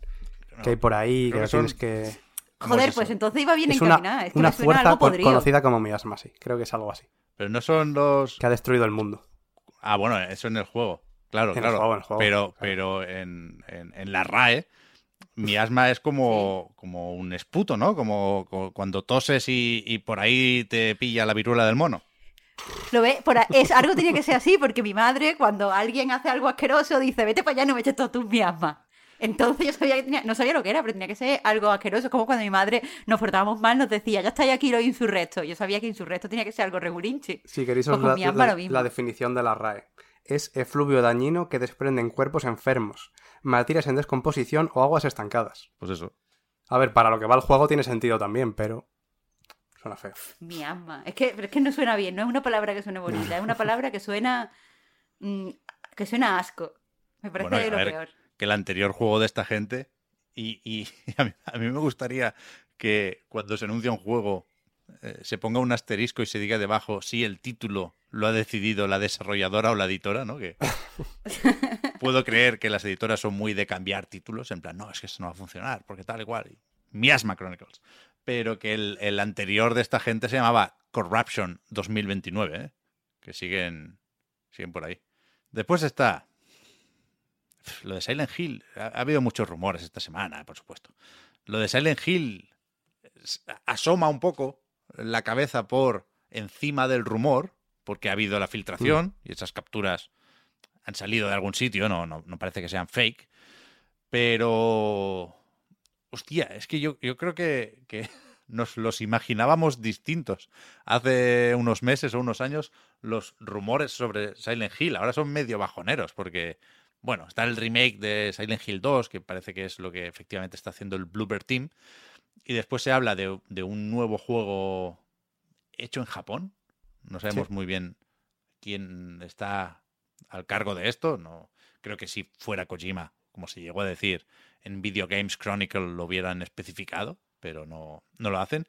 que hay por ahí, que, tienes que... Joder, pues entonces iba bien encaminada. Una, es que una fuerza conocida como miasma, sí. Creo que es algo así. Pero no son los... Que ha destruido el mundo. Ah, bueno, eso en el juego. Claro, claro. pero pero en, la RAE, miasma es como, como un esputo, ¿no? Como, cuando toses y, por ahí te pilla la viruela del mono. Lo ve, por es algo tenía que ser así, porque mi madre, cuando alguien hace algo asqueroso, dice, vete para allá, no me eches todo tu miasma. Entonces (laughs) yo sabía que no sabía lo que era, pero tenía que ser algo asqueroso. Como cuando mi madre nos portábamos mal, nos decía, ya estáis aquí los insurrectos. Yo sabía que insurrecto tenía que ser algo regulinche. Sí, queréis pues la, la, definición de la RAE. Es efluvio dañino que desprenden cuerpos enfermos, materias en descomposición o aguas estancadas. Pues eso. A ver, para lo que va el juego tiene sentido también, pero suena feo. Mi alma. Es que, es que no suena bien, no es una palabra que suene bonita, es una (laughs) palabra que suena. Mm, que suena asco. Me parece lo peor que el anterior juego de esta gente. Y, (laughs) a, mí, me gustaría que cuando se anuncia un juego eh, se ponga un asterisco y se diga debajo si el título lo ha decidido la desarrolladora o la editora, ¿no? Que (laughs) puedo creer que las editoras son muy de cambiar títulos, en plan, no, es que eso no va a funcionar, porque tal y cual. Miasma Chronicles. Pero que el, anterior de esta gente se llamaba Corruption 2029, ¿eh? que siguen, siguen por ahí. Después está lo de Silent Hill, ha, habido muchos rumores esta semana, por supuesto. Lo de Silent Hill asoma un poco la cabeza por encima del rumor, porque ha habido la filtración mm. y esas capturas han salido de algún sitio, no, no, parece que sean fake. Pero. Hostia, es que yo, yo creo que, que (laughs) nos los imaginábamos distintos. Hace unos meses o unos años, los rumores sobre Silent Hill ahora son medio bajoneros, porque bueno, está el remake de Silent Hill 2, que parece que es lo que efectivamente está haciendo el Bluebird Team. Y después se habla de, de un nuevo juego hecho en Japón. No sabemos muy bien quién está al cargo de esto. No, creo que si fuera Kojima, como se llegó a decir, en Video Games Chronicle lo hubieran especificado, pero no, no lo hacen.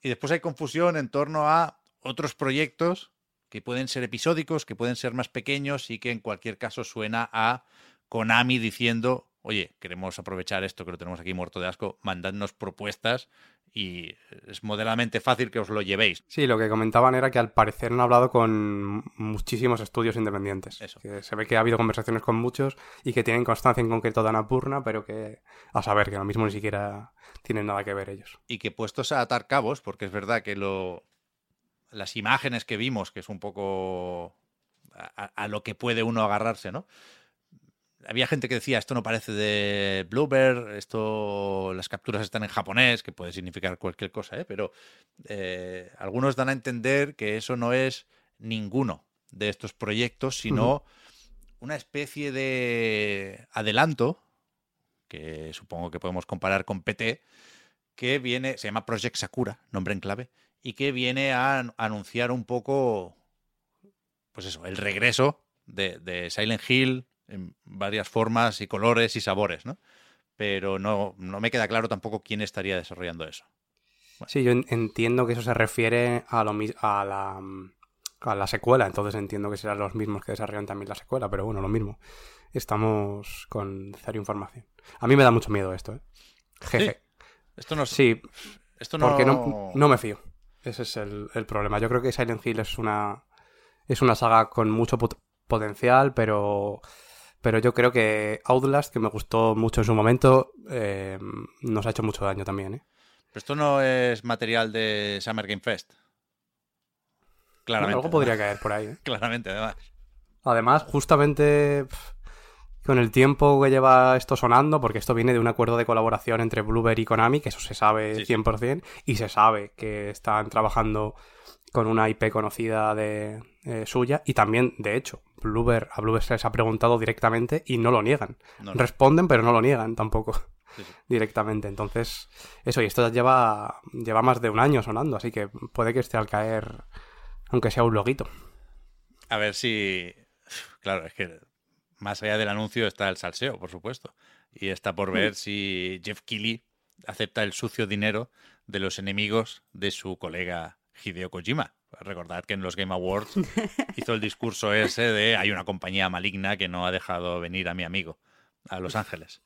Y después hay confusión en torno a otros proyectos que pueden ser episódicos, que pueden ser más pequeños y que en cualquier caso suena a Konami diciendo, oye, queremos aprovechar esto que lo tenemos aquí muerto de asco, mandadnos propuestas y es moderadamente fácil que os lo llevéis. Sí, lo que comentaban era que al parecer han hablado con muchísimos estudios independientes. Eso. Que se ve que ha habido conversaciones con muchos y que tienen constancia en concreto de Anapurna, pero que a saber que ahora mismo ni siquiera tienen nada que ver ellos. Y que puestos a atar cabos, porque es verdad que lo las imágenes que vimos, que es un poco a, a lo que puede uno agarrarse, ¿no? había gente que decía, esto no parece de Bloober, esto, las capturas están en japonés, que puede significar cualquier cosa, ¿eh? pero eh, algunos dan a entender que eso no es ninguno de estos proyectos, sino una especie de adelanto, que supongo que podemos comparar con PT, que viene, se llama Project Sakura, nombre en clave, y que viene a anunciar un poco, pues eso, el regreso de, de Silent Hill, en varias formas y colores y sabores, ¿no? Pero no, no me queda claro tampoco quién estaría desarrollando eso. Bueno. Sí, yo entiendo que eso se refiere a, lo, a, la, a la secuela, entonces entiendo que serán los mismos que desarrollan también la secuela, pero bueno, lo mismo. Estamos con cero información. A mí me da mucho miedo esto, ¿eh? Jeje. Sí. Esto no Sí, esto no... porque no, no me fío. Ese es el, el, problema. Yo creo que Silent Hill es una, es una saga con mucho pot potencial, pero pero yo creo que Outlast, que me gustó mucho en su momento, eh, nos ha hecho mucho daño también. ¿eh? Pero esto no es material de Summer Game Fest. Claramente. Algo podría caer por ahí. ¿eh? (laughs) Claramente, además. Además, justamente con el tiempo que lleva esto sonando, porque esto viene de un acuerdo de colaboración entre Blueberry y Konami, que eso se sabe sí, 100%, sí. y se sabe que están trabajando con una IP conocida de eh, suya y también, de hecho, Blueber, a Blueber se les ha preguntado directamente y no lo niegan. No, no. Responden, pero no lo niegan tampoco (laughs) sí, directamente. Entonces, eso, y esto ya lleva, lleva más de un año sonando, así que puede que esté al caer, aunque sea un loguito. A ver si... Claro, es que más allá del anuncio está el salseo, por supuesto. Y está por ver mm. si Jeff Keighley acepta el sucio dinero de los enemigos de su colega Hideo Kojima. Recordad que en los Game Awards (laughs) hizo el discurso ese de hay una compañía maligna que no ha dejado venir a mi amigo a Los Ángeles.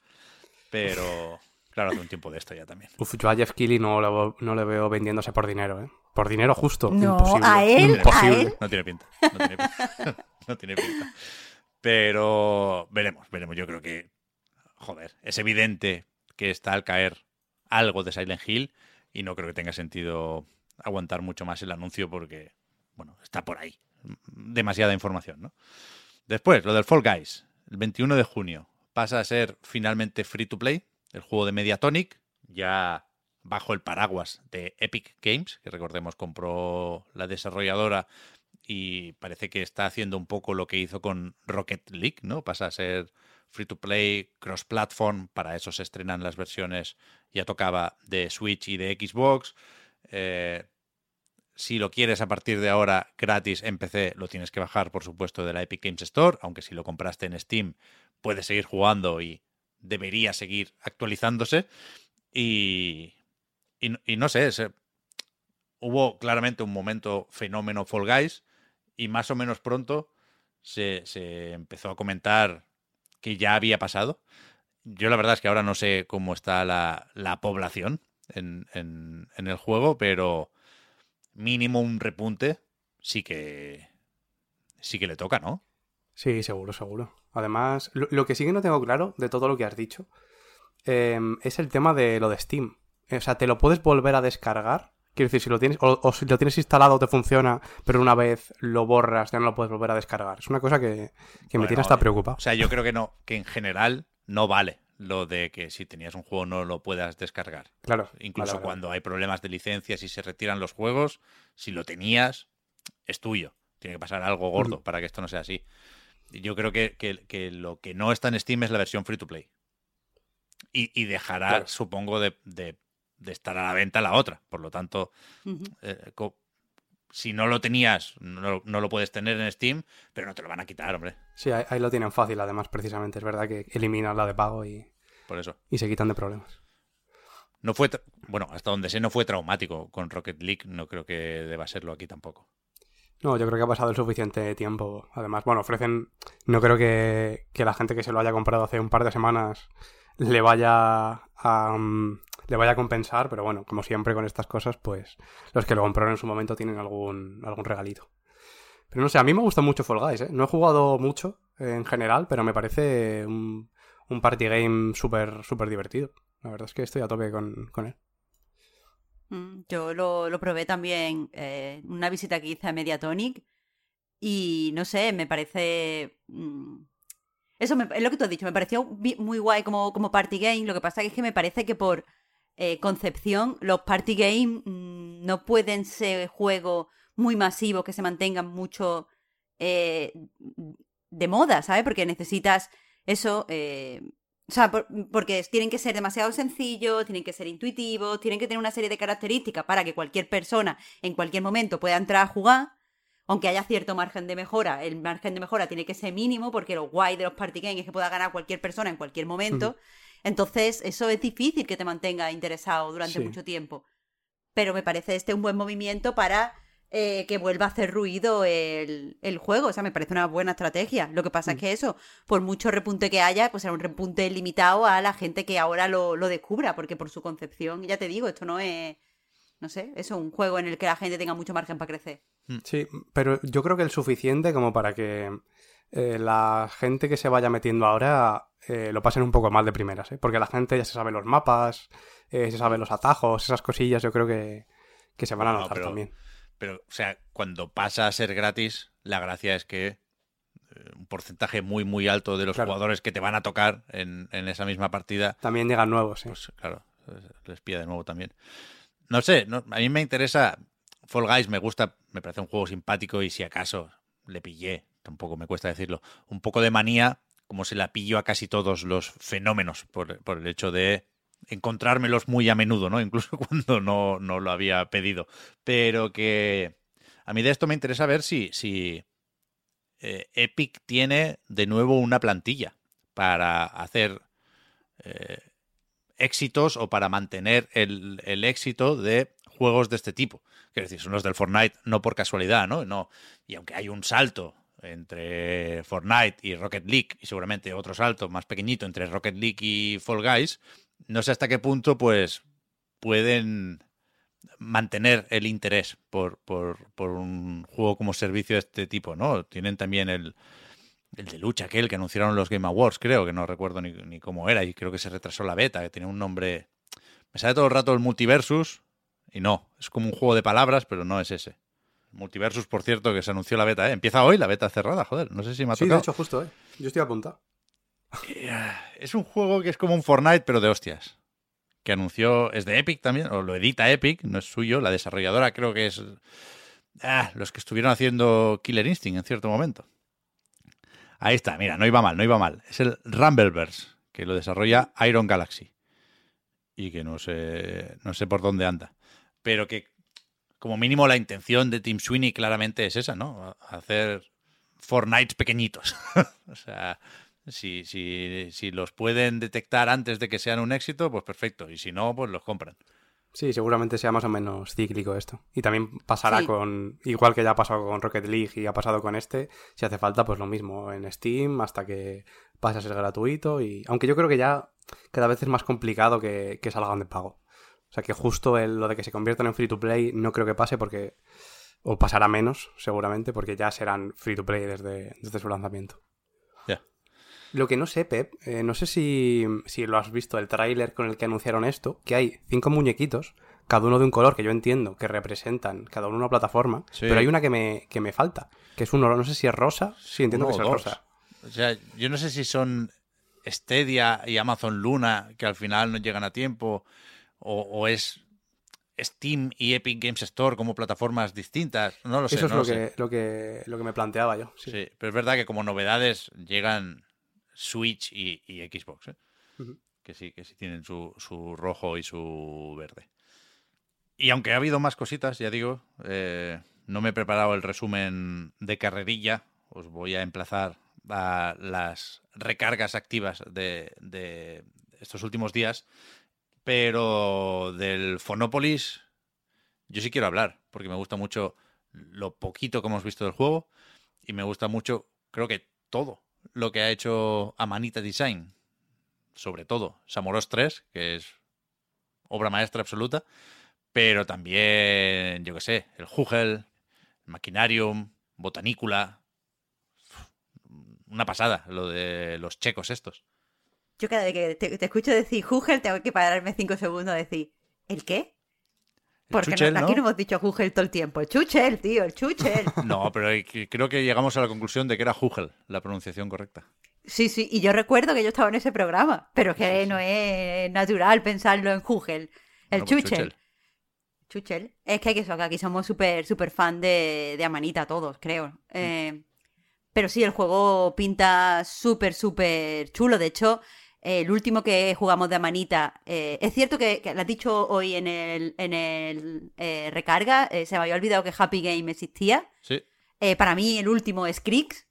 Pero, claro, hace un tiempo de esto ya también. Uf, yo a Jeff Keighley no, lo, no le veo vendiéndose por dinero, ¿eh? Por dinero justo. No, Imposible. a él, Imposible. a él. No tiene pinta. No tiene pinta. no tiene pinta. (laughs) Pero veremos, veremos. Yo creo que, joder, es evidente que está al caer algo de Silent Hill y no creo que tenga sentido aguantar mucho más el anuncio porque, bueno, está por ahí. Demasiada información, ¿no? Después, lo del Fall Guys. El 21 de junio pasa a ser finalmente free to play. El juego de Mediatonic, ya bajo el paraguas de Epic Games, que recordemos compró la desarrolladora y parece que está haciendo un poco lo que hizo con Rocket League, ¿no? Pasa a ser free to play, cross platform, para eso se estrenan las versiones, ya tocaba de Switch y de Xbox. Eh, si lo quieres a partir de ahora gratis en PC, lo tienes que bajar, por supuesto, de la Epic Games Store, aunque si lo compraste en Steam, puedes seguir jugando y debería seguir actualizándose. Y, y, no sé, hubo claramente un momento fenómeno Fall Guys y más o menos pronto se, se empezó a comentar que ya había pasado. Yo la verdad es que ahora no sé cómo está la, la población en, en, en, el juego, pero mínimo un repunte sí que sí que le toca, ¿no? Sí, seguro, seguro. Además, lo, que sí que no tengo claro de todo lo que has dicho eh, es el tema de lo de Steam. O sea, ¿te lo puedes volver a descargar? Quiero decir, si lo tienes, o, o, si lo tienes instalado te funciona, pero una vez lo borras ya no lo puedes volver a descargar. Es una cosa que, que bueno, me tiene hasta preocupado. O sea, yo creo que no, que en general no vale lo de que si tenías un juego no lo puedas descargar. Claro. Incluso vale, vale. cuando hay problemas de licencias y se retiran los juegos, si lo tenías, es tuyo. Tiene que pasar algo gordo mm. para que esto no sea así. Yo creo que, que, que, lo que no está en Steam es la versión free to play. Y, y dejará, claro. supongo, de, de de estar a la venta la otra. Por lo tanto, eh, si no lo tenías, no, no lo puedes tener en Steam, pero no te lo van a quitar, hombre. Sí, ahí, ahí lo tienen fácil, además, precisamente. Es verdad que eliminan la de pago y, Por eso. y se quitan de problemas. No fue, bueno, hasta donde sé, no fue traumático con Rocket League. No creo que deba serlo aquí tampoco. No, yo creo que ha pasado el suficiente tiempo. Además, bueno, ofrecen. No creo que, que la gente que se lo haya comprado hace un par de semanas le vaya a. mm, le vaya a compensar, pero bueno, como siempre con estas cosas, pues los que lo compraron en su momento tienen algún, algún regalito. Pero no sé, a mí me gusta mucho Fall Guys, ¿eh? No he jugado mucho en general, pero me parece un, un party game súper divertido. La verdad es que estoy a tope con, con él. Mm, Yo lo, lo probé también eh, una visita que hice a Mediatonic y no sé, me parece... mm, Eso es lo que tú has dicho, me pareció muy guay como, como party game, lo que pasa es que me parece que por eh, concepción los party game mm, no pueden ser juegos muy masivos que se mantengan mucho eh, de moda, ¿sabes? Porque necesitas eso... eh, o sea, por- porque tienen que ser demasiado sencillos, tienen que ser intuitivos, tienen que tener una serie de características para que cualquier persona en cualquier momento pueda entrar a jugar. Aunque haya cierto margen de mejora, el margen de mejora tiene que ser mínimo porque lo guay de los party games es que pueda ganar cualquier persona en cualquier momento. Entonces, eso es difícil que te mantenga interesado durante Sí. mucho tiempo. Pero me parece este un buen movimiento para eh, que vuelva a hacer ruido el, el juego. O sea, me parece una buena estrategia. Lo que pasa es que eso, por mucho repunte que haya, pues será un repunte limitado a la gente que ahora lo, lo descubra, porque por su concepción, ya te digo, esto no es, no sé, eso, un juego en el que la gente tenga mucho margen para crecer. Sí, pero yo creo que el suficiente como para que eh, la gente que se vaya metiendo ahora eh, lo pasen un poco mal de primeras, ¿eh? Porque la gente ya se sabe los mapas, eh, se sabe los atajos, esas cosillas, yo creo que, que se van a No, notar también. Pero, o sea, cuando pasa a ser gratis, la gracia es que eh, un porcentaje muy, muy alto de los Claro. jugadores que te van a tocar en, en esa misma partida, También llegan nuevos, sí. pues claro, les pilla de nuevo también. No sé, no- a mí me interesa. Fall Guys me gusta, me parece un juego simpático y si acaso le pillé, tampoco me cuesta decirlo, un poco de manía, como se la pillo a casi todos los fenómenos, por, el hecho de encontrármelos muy a menudo, ¿no? (laughs) Incluso cuando no, no lo había pedido. Pero que a mí de esto me interesa ver si, si eh, Epic tiene de nuevo una plantilla para hacer eh, éxitos o para mantener el, el éxito de juegos de este tipo. Quiero decir, son los del Fortnite no por casualidad, ¿no? no Y aunque hay un salto entre Fortnite y Rocket League, y seguramente otro salto más pequeñito entre Rocket League y Fall Guys, no sé hasta qué punto, pues, pueden mantener el interés por, por, por un juego como servicio de este tipo, ¿no? Tienen también el, el de lucha aquel que anunciaron los Game Awards, creo, que no recuerdo ni, ni cómo era, y creo que se retrasó la beta, que tenía un nombre... Me sale todo el rato el Multiversus, y no, es como un juego de palabras, pero no es ese. Multiversus, por cierto, que se anunció la beta, ¿eh? Empieza hoy la beta cerrada, joder, no sé si me ha Sí, de tocado. hecho, justo, ¿eh? Yo estoy apuntado. Es un juego que es como un Fortnite, pero de hostias. Que anunció, es de Epic también, o lo edita Epic, no es suyo. La desarrolladora creo que es. Ah, los que estuvieron haciendo Killer Instinct en cierto momento. Ahí está, mira, no iba mal, no iba mal. Es el Rumbleverse, que lo desarrolla Iron Galaxy. Y que no sé, no sé por dónde anda. Pero que, como mínimo, la intención de Team Sweeney claramente es esa, ¿no? Hacer Fortnite pequeñitos. (laughs) o sea, si, si, si los pueden detectar antes de que sean un éxito, pues perfecto. Y si no, pues los compran. Sí, seguramente sea más o menos cíclico esto. Y también pasará Sí. con, igual que ya ha pasado con Rocket League y ha pasado con este, si hace falta, pues lo mismo en Steam hasta que pase a ser gratuito. Y aunque yo creo que ya cada vez es más complicado que, que salgan de pago. O sea que justo el- lo de que se conviertan en free to play no creo que pase porque, o pasará menos seguramente, porque ya serán free to play desde, desde su lanzamiento. Ya. Lo que no sé, Pep, eh, no sé si, si lo has visto, el tráiler con el que anunciaron esto, que hay cinco muñequitos, cada uno de un color que yo entiendo que representan cada uno una plataforma, Sí. pero hay una que me, que me falta, que es uno, no sé si es rosa, sí, entiendo Uno que es rosa. O sea, yo no sé si son Stadia y Amazon Luna, que al final no llegan a tiempo, o, o es Steam y Epic Games Store como plataformas distintas. No lo sé. Eso es no lo, lo sé. que, lo, que, lo que me planteaba yo. Sí. Sí, pero es verdad que como novedades llegan Switch y, y Xbox. ¿eh? Que sí, que sí tienen su, su rojo y su verde. Y aunque ha habido más cositas, ya digo, eh, no me he preparado el resumen de carrerilla. Os voy a emplazar a las recargas activas de, de estos últimos días. Pero del Fonopolis, yo sí quiero hablar, porque me gusta mucho lo poquito que hemos visto del juego y me gusta mucho, creo que todo lo que ha hecho Amanita Design. Sobre todo Samoros 3, que es obra maestra absoluta, pero también, yo que sé, el Hugel, Maquinarium, Botanícula. Una pasada lo de los checos estos. Yo cada vez que te, te escucho decir Hugel tengo que pararme cinco segundos a decir, ¿el qué? Porque Chuchel, no- ¿no? aquí no hemos dicho Hugel todo el tiempo. El Chuchel, tío, el Chuchel. (laughs) No, pero creo que llegamos a la conclusión de que era Hugel la pronunciación correcta. Sí, sí, y yo recuerdo que yo estaba en ese programa, pero que no es natural pensarlo en Hugel. El Bueno, pues Chuchel. Chuchel. Es que, hay que eso, que aquí somos súper súper fan de, de Amanita todos, creo. Eh, pero sí, el juego pinta súper, súper chulo. De hecho, el último que jugamos de Amanita, eh, es cierto que, que lo has dicho hoy en el, en el eh, recarga, eh, se me había olvidado que Happy Game existía. Sí. Eh, para mí el último es Krix,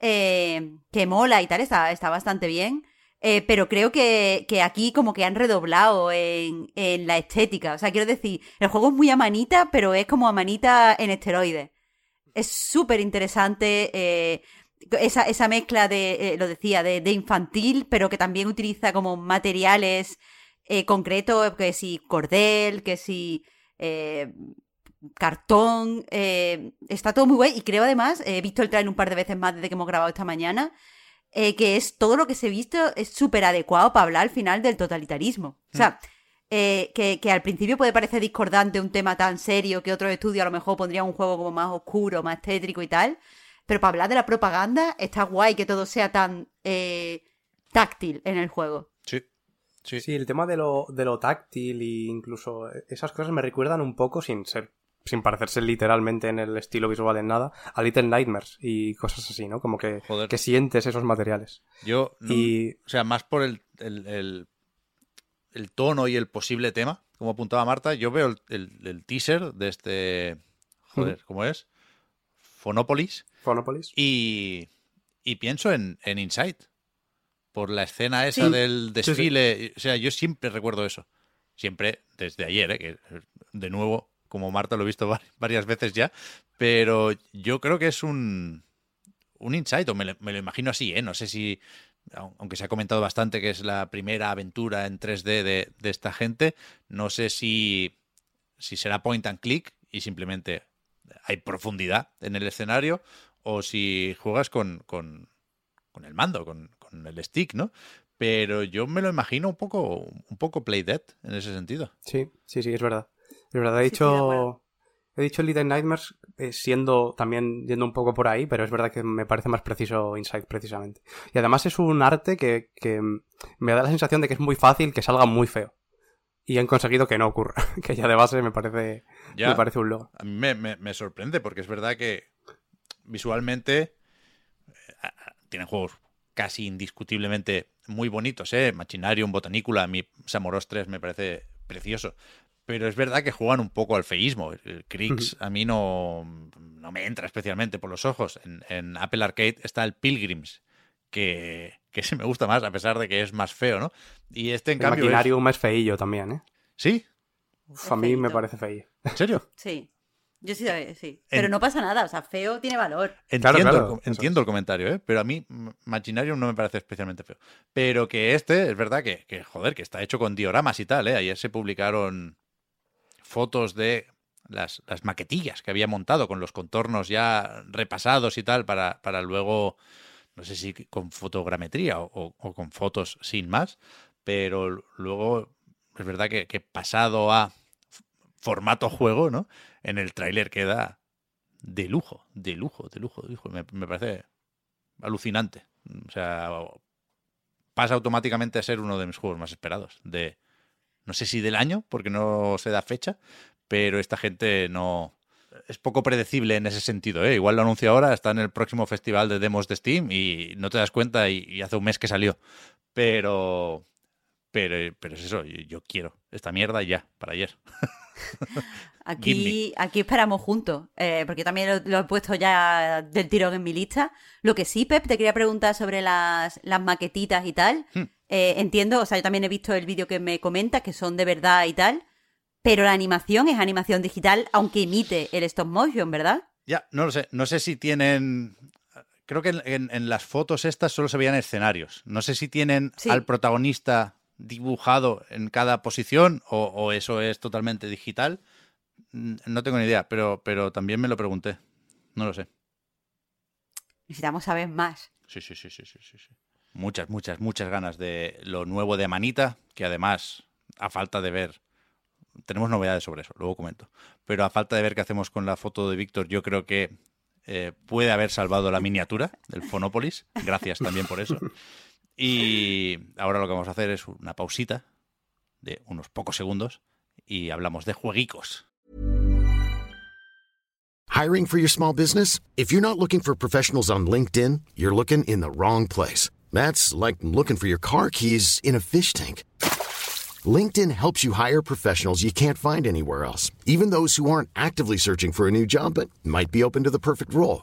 eh, que mola y tal, está, está bastante bien. Eh, pero creo que, que aquí como que han redoblado en, en la estética. O sea, quiero decir, el juego es muy amanita, pero es como amanita en esteroides. Es súper interesante eh, esa, esa mezcla de, eh, lo decía, de, de infantil, pero que también utiliza como materiales eh, concretos, que si cordel, que si eh, cartón, eh, está todo muy guay y creo además, he visto el trailer un par de veces más desde que hemos grabado esta mañana, que es todo lo que se ha visto es súper adecuado para hablar al final del totalitarismo. O sea, eh, que, que al principio puede parecer discordante un tema tan serio que otros estudios a lo mejor pondrían un juego como más oscuro, más tétrico y tal, pero para hablar de la propaganda está guay que todo sea tan eh, táctil en el juego. Sí. Sí. Sí, el tema de lo, de lo táctil e incluso esas cosas me recuerdan un poco, sin ser sin parecerse literalmente en el estilo visual en nada, a Little Nightmares y cosas así, ¿no? Como que, Joder. que sientes esos materiales. Yo, no- Y o sea, más por el, el, el- el tono y el posible tema, como apuntaba Marta, yo veo el, el- el teaser de este, joder, ¿cómo es? Fonopolis, Phonopolis. y, y pienso en, en Inside, por la escena esa Sí. del sí. desfile, o sea, yo siempre recuerdo eso, siempre desde ayer, ¿eh? que de nuevo, como Marta lo he visto var- varias veces ya, pero yo creo que es un, un insight, o me lo, me lo imagino así, ¿eh? No sé si, au- aunque se ha comentado bastante que es la primera aventura en 3D de, de esta gente, no sé si, si será point and click y simplemente hay profundidad en el escenario, o si juegas con, con, con el mando, con, con el stick, ¿no? Pero yo me lo imagino un poco, un poco play dead en ese sentido. Sí, sí, sí, es verdad. Es verdad, he Sí, dicho... he dicho Little Nightmares eh, siendo también yendo un poco por ahí, pero es verdad que me parece más preciso Inside precisamente. Y además es un arte que, que me da la sensación de que es muy fácil que salga muy feo. Y han conseguido que no ocurra. (laughs) que ya de base me parece, Ya. me parece un logro. A mí me, me- me sorprende porque es verdad que visualmente eh, tienen juegos casi indiscutiblemente muy bonitos, ¿eh? Machinarium, Botanicula, mi Samoros 3 me parece precioso. Pero es verdad que juegan un poco al feísmo. El Krix a mí no, no me entra especialmente por los ojos. En, en Apple Arcade está el Pilgrims, que, que sí me gusta más, a pesar de que es más feo, ¿no? Y este, en El cambio. es- maquinarium es feillo también, ¿eh? ¿Sí? Uf, Es a mí me parece feillo. ¿En serio? Sí. Yo sí, sí. Pero En- no pasa nada, o sea, feo tiene valor. Entiendo, Claro, el claro, entiendo es. el comentario, ¿eh? pero a mí Machinarium no me parece especialmente feo. Pero que este, es verdad que, que, joder, que está hecho con dioramas y tal. ¿eh? Ayer se publicaron fotos de las, las maquetillas que había montado con los contornos ya repasados y tal para, para luego, no sé si con fotogrametría o, o- o con fotos sin más, pero luego es verdad que, que pasado a formato juego, ¿no? En el tráiler queda de lujo, de lujo, de lujo, de lujo. Me, parece alucinante. O sea, pasa automáticamente a ser uno de mis juegos más esperados. De, no sé si del año, porque no se da fecha, pero esta gente no... Es poco predecible en ese sentido, ¿eh? Igual lo anuncio ahora, está en el próximo festival de demos de Steam y no te das cuenta y, hace un mes que salió. Pero, Pero, pero es eso, yo quiero esta mierda ya, para ayer. (laughs) (laughs) Aquí, aquí esperamos juntos, eh, porque también lo, lo he puesto ya del tirón en mi lista. Lo que sí, Pep, te quería preguntar sobre las, las maquetitas y tal. Hmm. Eh, entiendo, o sea, yo también he visto el vídeo que me comentas, que son de verdad y tal, pero la animación es animación digital, aunque imite el stop motion, ¿verdad? Ya, no lo sé. No sé si tienen. Creo que en, en- en las fotos estas solo se veían escenarios. No sé si tienen Sí. al protagonista dibujado en cada posición o, o eso es totalmente digital. No tengo ni idea, pero, pero también me lo pregunté. No lo sé. Necesitamos saber más. Sí, sí, sí, sí, sí, sí, sí. Muchas, muchas, muchas ganas de lo nuevo de Manita, que además, a falta de ver, tenemos novedades sobre eso, luego comento, pero a falta de ver qué hacemos con la foto de Víctor, yo creo que eh, puede haber salvado la miniatura del Fonopolis, gracias también por eso. (laughs) Y ahora lo que vamos a hacer es una pausita de unos pocos segundos y hablamos de jueguicos. Hiring for your small business? If you're not looking for professionals on LinkedIn, you're looking in the wrong place. That's like looking for your car keys in a fish tank. LinkedIn helps you hire professionals you can't find anywhere else, even those who aren't actively searching for a new job but might be open to the perfect role.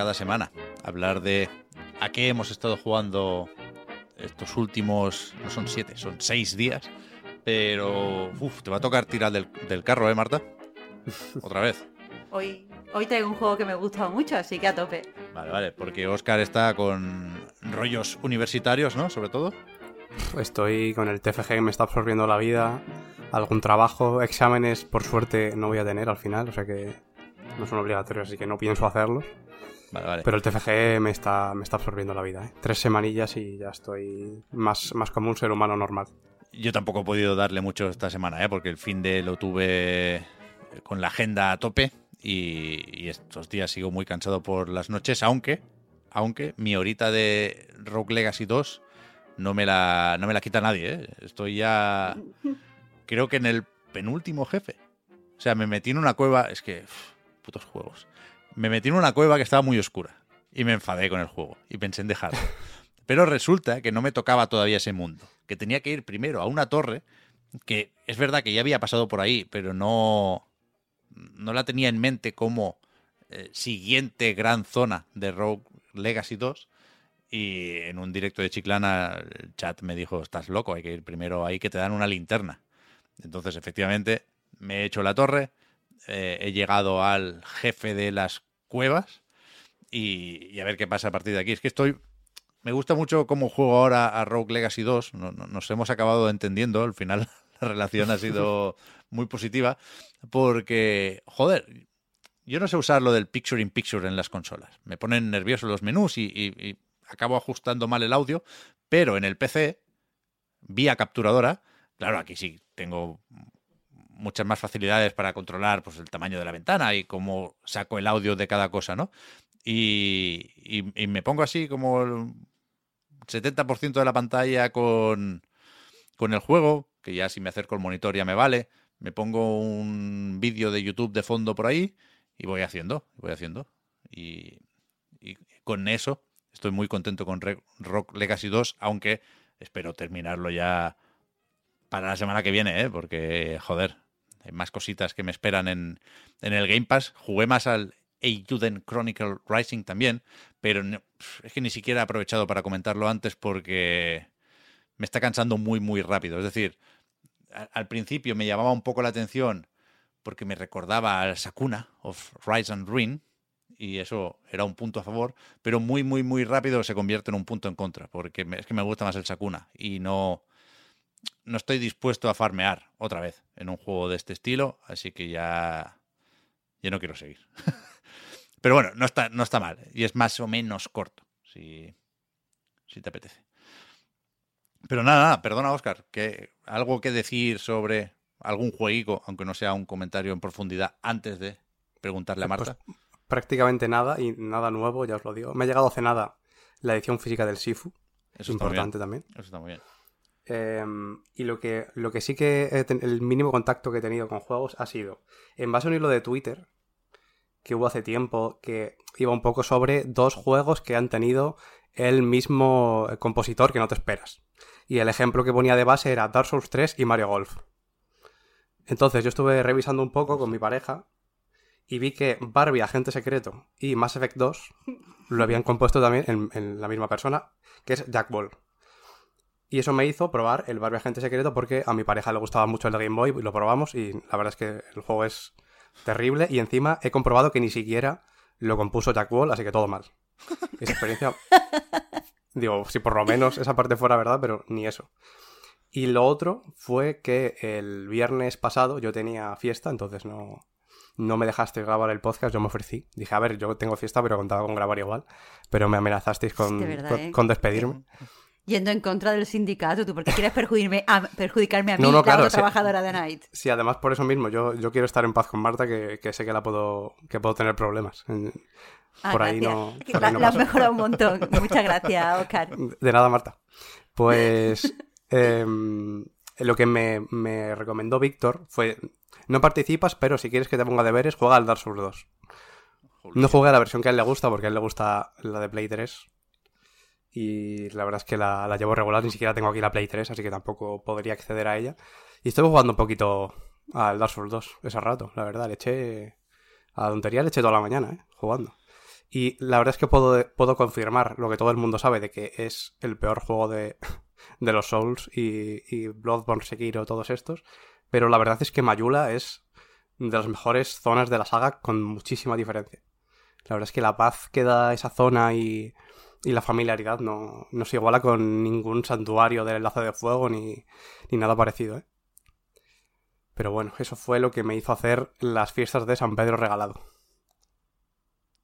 cada semana, hablar de a qué hemos estado jugando estos últimos, no son siete, son seis días. Pero, uf, te va a tocar tirar del, del carro, ¿eh, Marta? (laughs) Otra vez. Hoy, hoy traigo un juego que me gusta mucho, así que a tope. Vale, vale, porque Oscar está con rollos universitarios, ¿no? Sobre todo. Estoy con el TFG que me está absorbiendo la vida, algún trabajo, exámenes, por suerte no voy a tener al final, o sea que no son obligatorios, así que no pienso hacerlos. Vale, vale. Pero el TFG me está, me está absorbiendo la vida, ¿eh? Tres semanillas y ya estoy más, más como un ser humano normal. Yo tampoco he podido darle mucho esta semana, ¿eh? Porque el fin de lo tuve con la agenda a tope y, y estos días sigo muy cansado por las noches, aunque, aunque mi horita de Rogue Legacy 2 no me la, no me la quita nadie, ¿eh? Estoy ya, creo que en el penúltimo jefe. O sea, me metí en una cueva, es que, putos juegos. Me metí en una cueva que estaba muy oscura y me enfadé con el juego y pensé en dejarlo. (laughs) Pero resulta que no me tocaba todavía ese mundo, que tenía que ir primero a una torre, que es verdad que ya había pasado por ahí, pero no, no la tenía en mente como eh, siguiente gran zona de Rogue Legacy 2. Y en un directo de Chiclana, el chat me dijo, estás loco, hay que ir primero ahí que te dan una linterna. Entonces, efectivamente, me he hecho la torre, eh, he llegado al jefe de las cuevas y, y a ver qué pasa a partir de aquí. Es que estoy me gusta mucho cómo juego ahora a Rogue Legacy 2. No- no- Nos hemos acabado entendiendo. Al final (laughs) la relación ha sido (laughs) muy positiva. Porque, joder, yo no sé usar lo del picture in picture en las consolas. Me ponen nervioso los menús y, y- y acabo ajustando mal el audio. Pero en el PC, vía capturadora, claro, aquí sí tengo muchas más facilidades para controlar pues, el tamaño de la ventana y cómo saco el audio de cada cosa, ¿no? Y, y- me pongo así como el 70% de la pantalla con, con el juego, que ya si me acerco al monitor ya me vale. Me pongo un vídeo de YouTube de fondo por ahí y voy haciendo, voy haciendo. Y, y con eso estoy muy contento con Rock Legacy 2, aunque espero terminarlo ya para la semana que viene, ¿eh? porque, joder, más cositas que me esperan en, en el Game Pass. Jugué más al Eiyuden Chronicle Rising también, pero es que ni siquiera he aprovechado para comentarlo antes porque me está cansando muy, muy rápido. Es decir, a- al principio me llamaba un poco la atención porque me recordaba al Sakuna of Rise and Ruin, y eso era un punto a favor, pero muy, muy, muy rápido se convierte en un punto en contra, porque es que me gusta más el Sakuna y no, no estoy dispuesto a farmear otra vez en un juego de este estilo, así que ya, ya no quiero seguir. (laughs) pero bueno, no está, no está mal y es más o menos corto, si, si te apetece. Pero nada, nada, perdona Oscar, que algo que decir sobre algún jueguico, aunque no sea un comentario en profundidad, antes de preguntarle a Pues Marta. prácticamente nada y nada nuevo, ya os lo digo. Me ha llegado hace nada la edición física del Sifu. Eso importante también. Eso está muy bien. Eh, y lo que, lo que sí que el mínimo contacto que he tenido con juegos ha sido en base a un hilo de Twitter que hubo hace tiempo que iba un poco sobre dos juegos que han tenido el mismo compositor que no te esperas. Y el ejemplo que ponía de base era Dark Souls 3 y Mario Golf. Entonces yo estuve revisando un poco con mi pareja y vi que Barbie, Agente Secreto y Mass Effect 2 lo habían compuesto también en, en la misma persona, que es Jack Ball. Y eso me hizo probar el Barbie Agente Secreto porque a mi pareja le gustaba mucho el de Game Boy y lo probamos y la verdad es que el juego es terrible y encima he comprobado que ni siquiera lo compuso Jack Wall, así que todo mal. Esa experiencia... (laughs) Digo, si por lo menos esa parte fuera verdad, pero ni eso. Y lo otro fue que el viernes pasado yo tenía fiesta, entonces no, no me dejaste grabar el podcast, yo me ofrecí. Dije, a ver, yo tengo fiesta, pero contaba con grabar igual. Pero me amenazasteis con, De verdad, con, ¿eh? con despedirme. Yendo en contra del sindicato, tú, porque quieres perjudicarme a, perjudicarme a mí, No, no, la claro, otra sí. trabajadora de Night. Sí, además por eso mismo, yo, yo quiero estar en paz con Marta, que, que sé que la puedo, que puedo tener problemas. Ah, por ahí no. Por la, ahí no la has mejorado un montón. Muchas gracias, Oscar. (laughs) De nada, Marta. Pues (laughs) em, lo que me, me recomendó Víctor fue, no participas, pero si quieres que te ponga deberes, juega al Dark Souls 2. No juega la versión que a él le gusta, porque a él le gusta la de Play 3. Y la verdad es que la, la llevo regular, ni siquiera tengo aquí la Play 3, así que tampoco podría acceder a ella. Y estuve jugando un poquito al Dark Souls 2 ese rato, la verdad. Le eché. A la tontería le eché toda la mañana, ¿eh? Jugando. Y la verdad es que puedo, puedo confirmar lo que todo el mundo sabe de que es el peor juego de, (laughs) de los Souls y, y Bloodborne, Sekiro, todos estos. Pero la verdad es que Mayula es de las mejores zonas de la saga con muchísima diferencia. La verdad es que la paz que da esa zona y, y la familiaridad no, no se iguala con ningún santuario del enlace de fuego ni, ni nada parecido, ¿eh? Pero bueno, eso fue lo que me hizo hacer las fiestas de San Pedro regalado.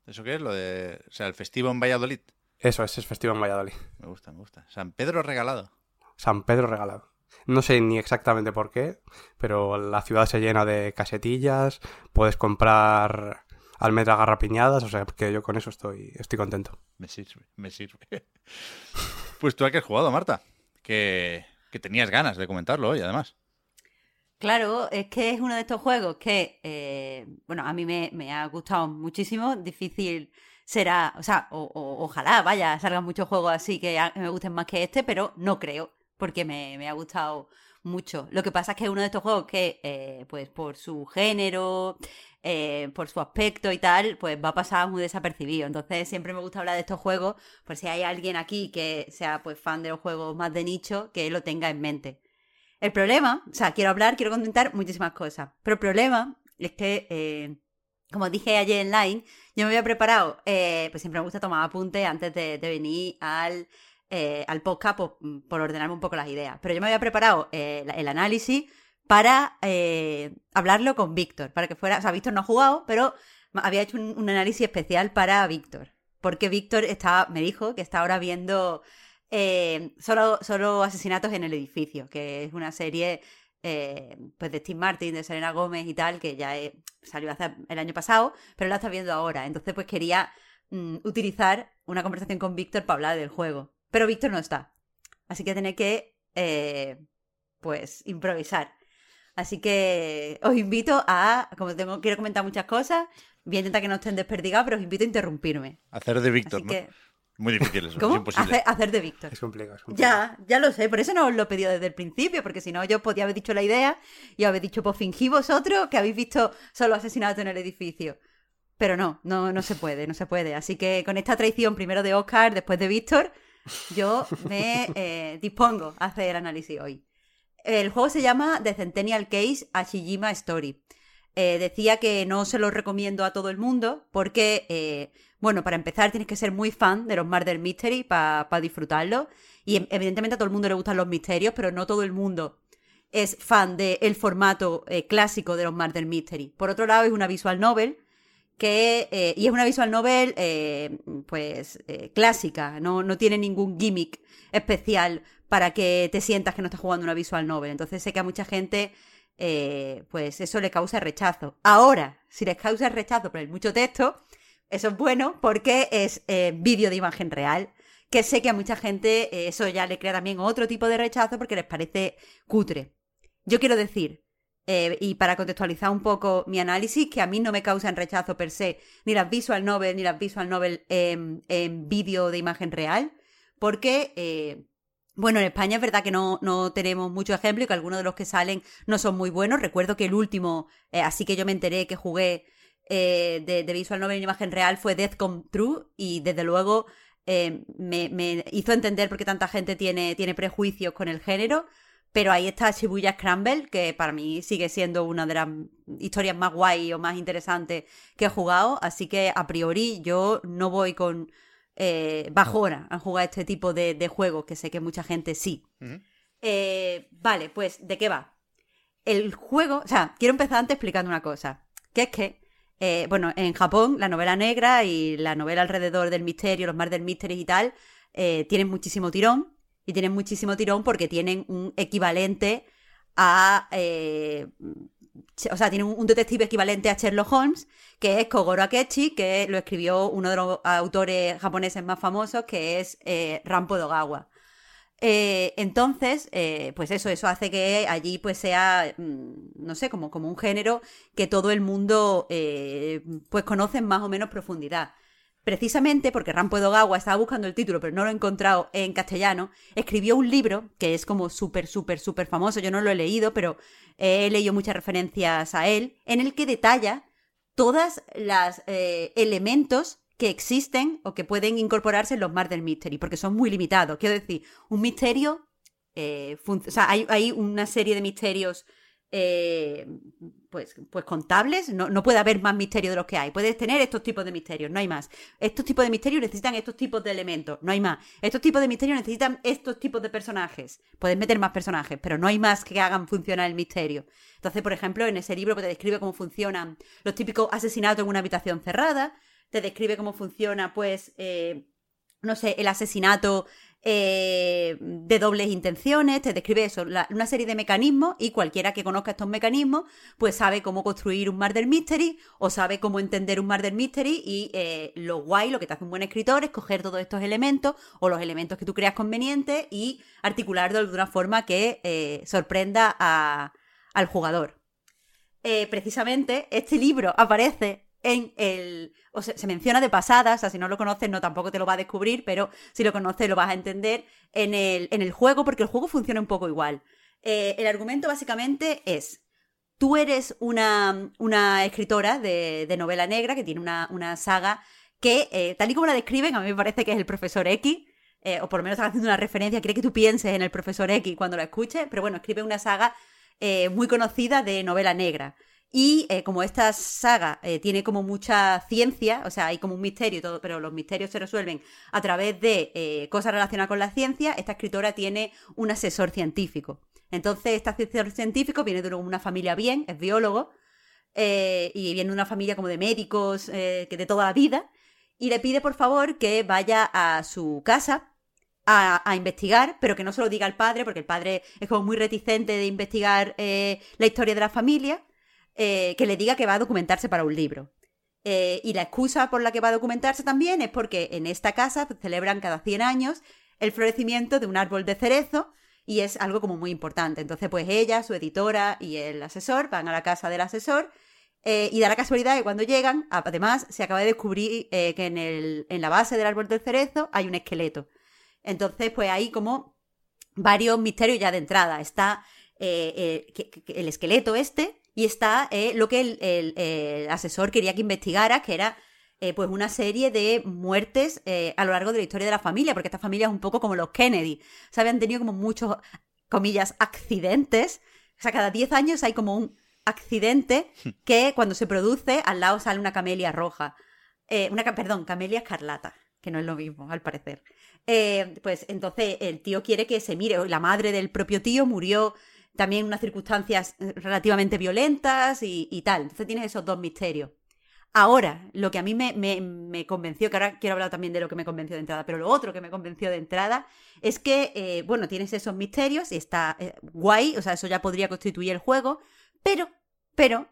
¿Eso qué es? Lo de. O sea, el festivo en Valladolid. Eso es, es festivo en Valladolid. Me gusta, me gusta. San Pedro regalado. San Pedro regalado. No sé ni exactamente por qué, pero la ciudad se llena de casetillas, puedes comprar almendras garrapiñadas, o sea que yo con eso estoy, estoy contento. Me sirve, me sirve. (laughs) Pues tú a qué has jugado, Marta. Que, que tenías ganas de comentarlo hoy, además. Claro, es que es uno de estos juegos que, eh, bueno, a mí me, me ha gustado muchísimo. Difícil será, o sea, o- o- ojalá, vaya, salgan muchos juegos así que me gusten más que este, pero no creo, porque me, me ha gustado mucho. Lo que pasa es que es uno de estos juegos que, eh, pues por su género, eh, por su aspecto y tal, pues va a pasar muy desapercibido. Entonces siempre me gusta hablar de estos juegos, por si hay alguien aquí que sea pues fan de los juegos más de nicho, que lo tenga en mente. El problema, o sea, quiero hablar, quiero comentar muchísimas cosas, pero el problema es que, eh, como dije ayer en Line, yo me había preparado, eh, pues siempre me gusta tomar apuntes antes de venir al, eh, al podcast por, por ordenarme un poco las ideas, pero yo me había preparado eh, el análisis para eh, hablarlo con Víctor, para que fuera, o sea, Víctor no ha jugado, pero había hecho un, análisis especial para Víctor, porque Víctor está, me dijo que está ahora viendo eh, solo, solo asesinatos en el edificio, que es una serie pues de Steve Martin, de Selena Gómez y tal, que ya salió hace el año pasado, pero la está viendo ahora. Entonces, pues quería mm, utilizar una conversación con Víctor para hablar del juego. Pero Víctor no está. Así que tenéis que, eh, pues, improvisar. Así que os invito a, como tengo, quiero comentar muchas cosas, voy a intentar que no estén desperdigados, pero os invito a interrumpirme. Hacer de Víctor, Así ¿no? que, Muy difícil eso, imposible. Hacer, hacer de Víctor. Es complicado. Es complicado. Ya, ya lo sé, por eso no os lo he pedido desde el principio, porque si no yo podía haber dicho la idea y habéis dicho, pues fingí vosotros que habéis visto solo asesinato en el edificio. Pero no, no, no se puede, no se puede. Así que con esta traición primero de Oscar, después de Víctor, yo me eh, dispongo a hacer análisis hoy. El juego se llama The Centennial Case Ashijima Story. eh, decía que no se lo recomiendo a todo el mundo porque, eh, bueno, para empezar tienes que ser muy fan de los Murder Mystery para disfrutarlo. Y em, evidentemente a todo el mundo le gustan los misterios, pero no todo el mundo es fan del formato eh, clásico de los Murder Mystery. Por otro lado, es una visual novel que, y es una visual novel, pues, clásica, no, no tiene ningún gimmick especial para que te sientas que no estás jugando una visual novel. Entonces sé que a mucha gente eh, pues eso le causa rechazo. Ahora, si les causa rechazo por el mucho texto, eso es bueno porque es eh, vídeo de imagen real, que sé que a mucha gente eh, eso ya le crea también otro tipo de rechazo porque les parece cutre. Yo quiero decir, y para contextualizar un poco mi análisis, que a mí no me causan rechazo per se ni las visual novel ni las visual novel en, en vídeo de imagen real, porque bueno, en España es verdad que no, no tenemos mucho ejemplo y que algunos de los que salen no son muy buenos. Recuerdo que el último, eh, así que yo me enteré que jugué eh, de, Visual Novel en imagen real fue Death Come True y desde luego eh, me, hizo entender por qué tanta gente tiene, tiene prejuicios con el género. Pero ahí está Shibuya Scramble, que para mí sigue siendo una de las historias más guay o más interesantes que he jugado. Así que a priori yo no voy con eh, bajona a jugar este tipo de, juegos, que sé que mucha gente sí. Eh, vale, pues, ¿de qué va? El juego, o sea, quiero empezar antes explicando una cosa, que es que, eh, bueno, en Japón la novela negra y la novela alrededor del misterio, los mar del misterio y tal, tienen muchísimo tirón, y tienen muchísimo tirón porque tienen un equivalente a o sea, tiene un, detective equivalente a Sherlock Holmes, que es Kogoro Akechi, que lo escribió uno de los autores japoneses más famosos, que es eh, Rampo Dogawa. Eh, entonces, eh, pues eso, eso hace que allí pues sea, mm, no sé, como, como un género que todo el mundo pues conoce en más o menos profundidad precisamente porque Rampo Dogawa estaba buscando el título, pero no lo he encontrado en castellano, escribió un libro que es como súper, súper, súper famoso. Yo no lo he leído, pero he leído muchas referencias a él, en el que detalla todos los eh, elementos que existen o que pueden incorporarse en los del Mystery, porque son muy limitados. Quiero decir, un misterio, eh, o sea, hay, una serie de misterios eh, pues, pues contables, no, no, puede haber más misterio de los que hay. Puedes tener estos tipos de misterios, no hay más. Estos tipos de misterios necesitan estos tipos de elementos, no hay más. Estos tipos de misterios necesitan estos tipos de personajes. Puedes meter más personajes, pero no hay más que hagan funcionar el misterio. Entonces, por ejemplo, en ese libro pues, te describe cómo funcionan los típicos asesinatos en una habitación cerrada, te describe cómo funciona, pues, eh, no sé, el asesinato eh, de dobles intenciones, te describe eso, una serie de mecanismos y cualquiera que conozca estos mecanismos pues sabe cómo construir un murder mystery o sabe cómo entender un murder mystery y eh, lo guay, lo que te hace un buen escritor es coger todos estos elementos o los elementos que tú creas convenientes y articularlo de una forma que eh, sorprenda al jugador. precisamente este libro aparece en el. O sea, se menciona de pasada, o sea, si no lo conoces, no tampoco te lo va a descubrir, pero si lo conoces, lo vas a entender en el, en el juego, porque el juego funciona un poco igual. Eh, el argumento básicamente es. Tú eres una, una escritora de, de, novela negra que tiene una, una saga que, eh, tal y como la describen, a mí me parece que es el profesor X, eh, o por lo menos están haciendo una referencia, quiere que tú pienses en el profesor X cuando lo escuches, pero bueno, escribe una saga muy conocida de novela negra. Y eh, como esta saga eh, tiene como mucha ciencia, o sea, hay como un misterio, todo, pero los misterios se resuelven a través de eh, cosas relacionadas con la ciencia, esta escritora tiene un asesor científico. Entonces, este asesor científico viene de una familia bien, es biólogo, y viene de una familia como de médicos, que de toda la vida, y le pide por favor que vaya a su casa a, investigar, pero que no se lo diga al padre, porque el padre es como muy reticente de investigar la historia de la familia. Eh, que le diga que va a documentarse para un libro. Eh, y la excusa por la que va a documentarse también es porque en esta casa celebran cada 100 años el florecimiento de un árbol de cerezo y es algo como muy importante. Entonces, pues ella, su editora y el asesor van a la casa del asesor eh, y da la casualidad que cuando llegan, además, se acaba de descubrir que en, el, en la base del árbol del cerezo hay un esqueleto. Entonces, pues hay como varios misterios ya de entrada. Está el esqueleto este, y está eh, lo que el, asesor quería que investigara, que era eh, pues una serie de muertes eh, a lo largo de la historia de la familia, porque esta familia es un poco como los Kennedy. O habían tenido como muchos, comillas, accidentes. O sea, cada 10 años hay como un accidente que cuando se produce al lado sale una camelia roja. Una, perdón, camelia escarlata, que no es lo mismo, al parecer. Eh, pues entonces el tío quiere que se mire. La madre del propio tío murió también unas circunstancias eh, relativamente violentas y, tal. Entonces tienes esos dos misterios. Ahora, lo que a mí me, convenció, que ahora quiero hablar también de lo que me convenció de entrada, pero lo otro que me convenció de entrada es que, eh, bueno, tienes esos misterios y está eh, guay, o sea, eso ya podría constituir el juego, pero, pero,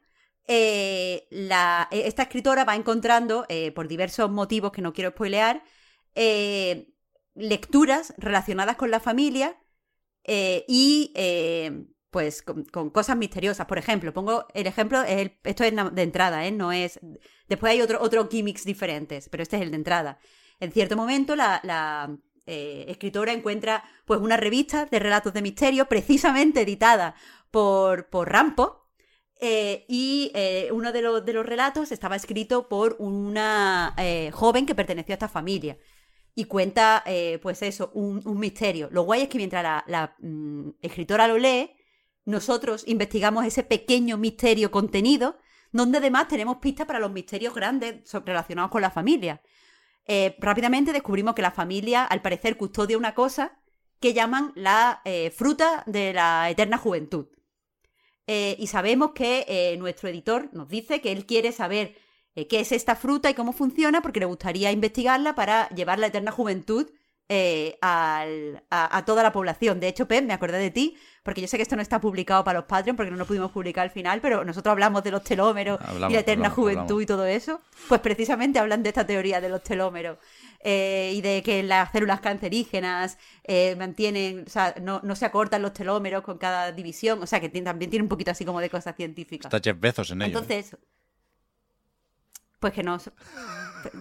la, esta escritora va encontrando, por diversos motivos que no quiero spoilear, lecturas relacionadas con la familia y pues con, cosas misteriosas. Por ejemplo, pongo el ejemplo, esto es de entrada, ¿eh? No es. Después hay otro, otro gimmicks diferentes, pero este es el de entrada. En cierto momento, la, eh, escritora encuentra pues una revista de relatos de misterio, precisamente editada por, por Rampo. Eh, y eh, uno de los, de los, relatos estaba escrito por una joven que perteneció a esta familia. Y cuenta, pues eso, un, misterio. Lo guay es que mientras la, mm, escritora lo lee, nosotros investigamos ese pequeño misterio contenido, donde además tenemos pistas para los misterios grandes relacionados con la familia. Eh, rápidamente descubrimos que la familia, al parecer, custodia una cosa que llaman la eh, fruta de la eterna juventud. Eh, y sabemos que nuestro editor nos dice que él quiere saber qué es esta fruta y cómo funciona, porque le gustaría investigarla para llevar la eterna juventud a, toda la población. De hecho, Pep, me acordé de ti, porque yo sé que esto no está publicado para los Patreon, porque no lo pudimos publicar al final, pero nosotros hablamos de los telómeros y la eterna juventud y todo eso. Pues precisamente hablan de esta teoría de los telómeros. Eh, y de que las células cancerígenas eh, mantienen, o sea, no, se acortan los telómeros con cada división, o sea, que también tiene un poquito así como de cosas científicas. Está Jeff Bezos en ello. ¿eh? Pues que no.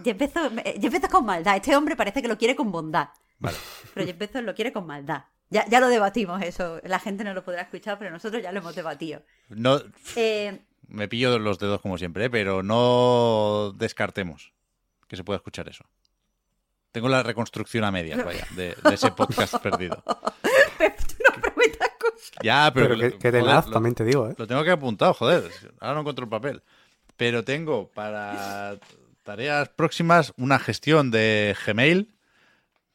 Jeff Bezos, con maldad. Este hombre parece que lo quiere con bondad. Vale. Pero Jeff Bezos lo quiere con maldad. Ya, ya lo debatimos eso. La gente no lo podrá escuchar, pero nosotros ya lo hemos debatido. No. Eh, me pillo los dedos como siempre, ¿eh? pero no descartemos que se pueda escuchar eso. Tengo la reconstrucción a medias, vaya, de, ese podcast perdido. (laughs) no prometas cosas. Ya, pero. pero que, tenaz, también te digo, ¿eh? Lo tengo que apuntado, joder. Ahora no encuentro el papel. Pero tengo para tareas próximas una gestión de Gmail,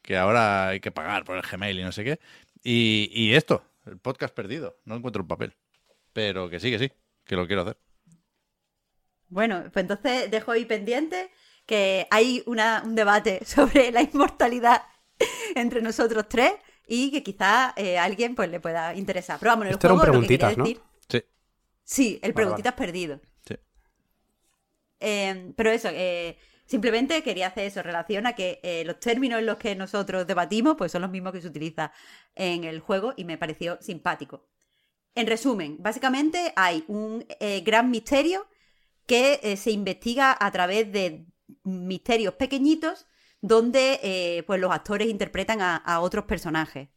que ahora hay que pagar por el Gmail y no sé qué. Y, esto, el podcast perdido. No encuentro el papel. Pero que sí, que sí, que lo quiero hacer. Bueno, pues entonces dejo ahí pendiente que hay un debate (laughs) sobre la inmortalidad entre nosotros tres y que quizá eh, a alguien pues le pueda interesar. Pero vamos, el juego, lo que decir... Sí. Sí, el preguntitas perdido. Em, pero eso, eh, simplemente quería hacer eso, relación a que eh, los términos en los que nosotros debatimos pues son los mismos que se utiliza en el juego y me pareció simpático. En resumen, básicamente hay un eh, gran misterio que se investiga a través de misterios pequeñitos donde pues los actores interpretan a otros personajes.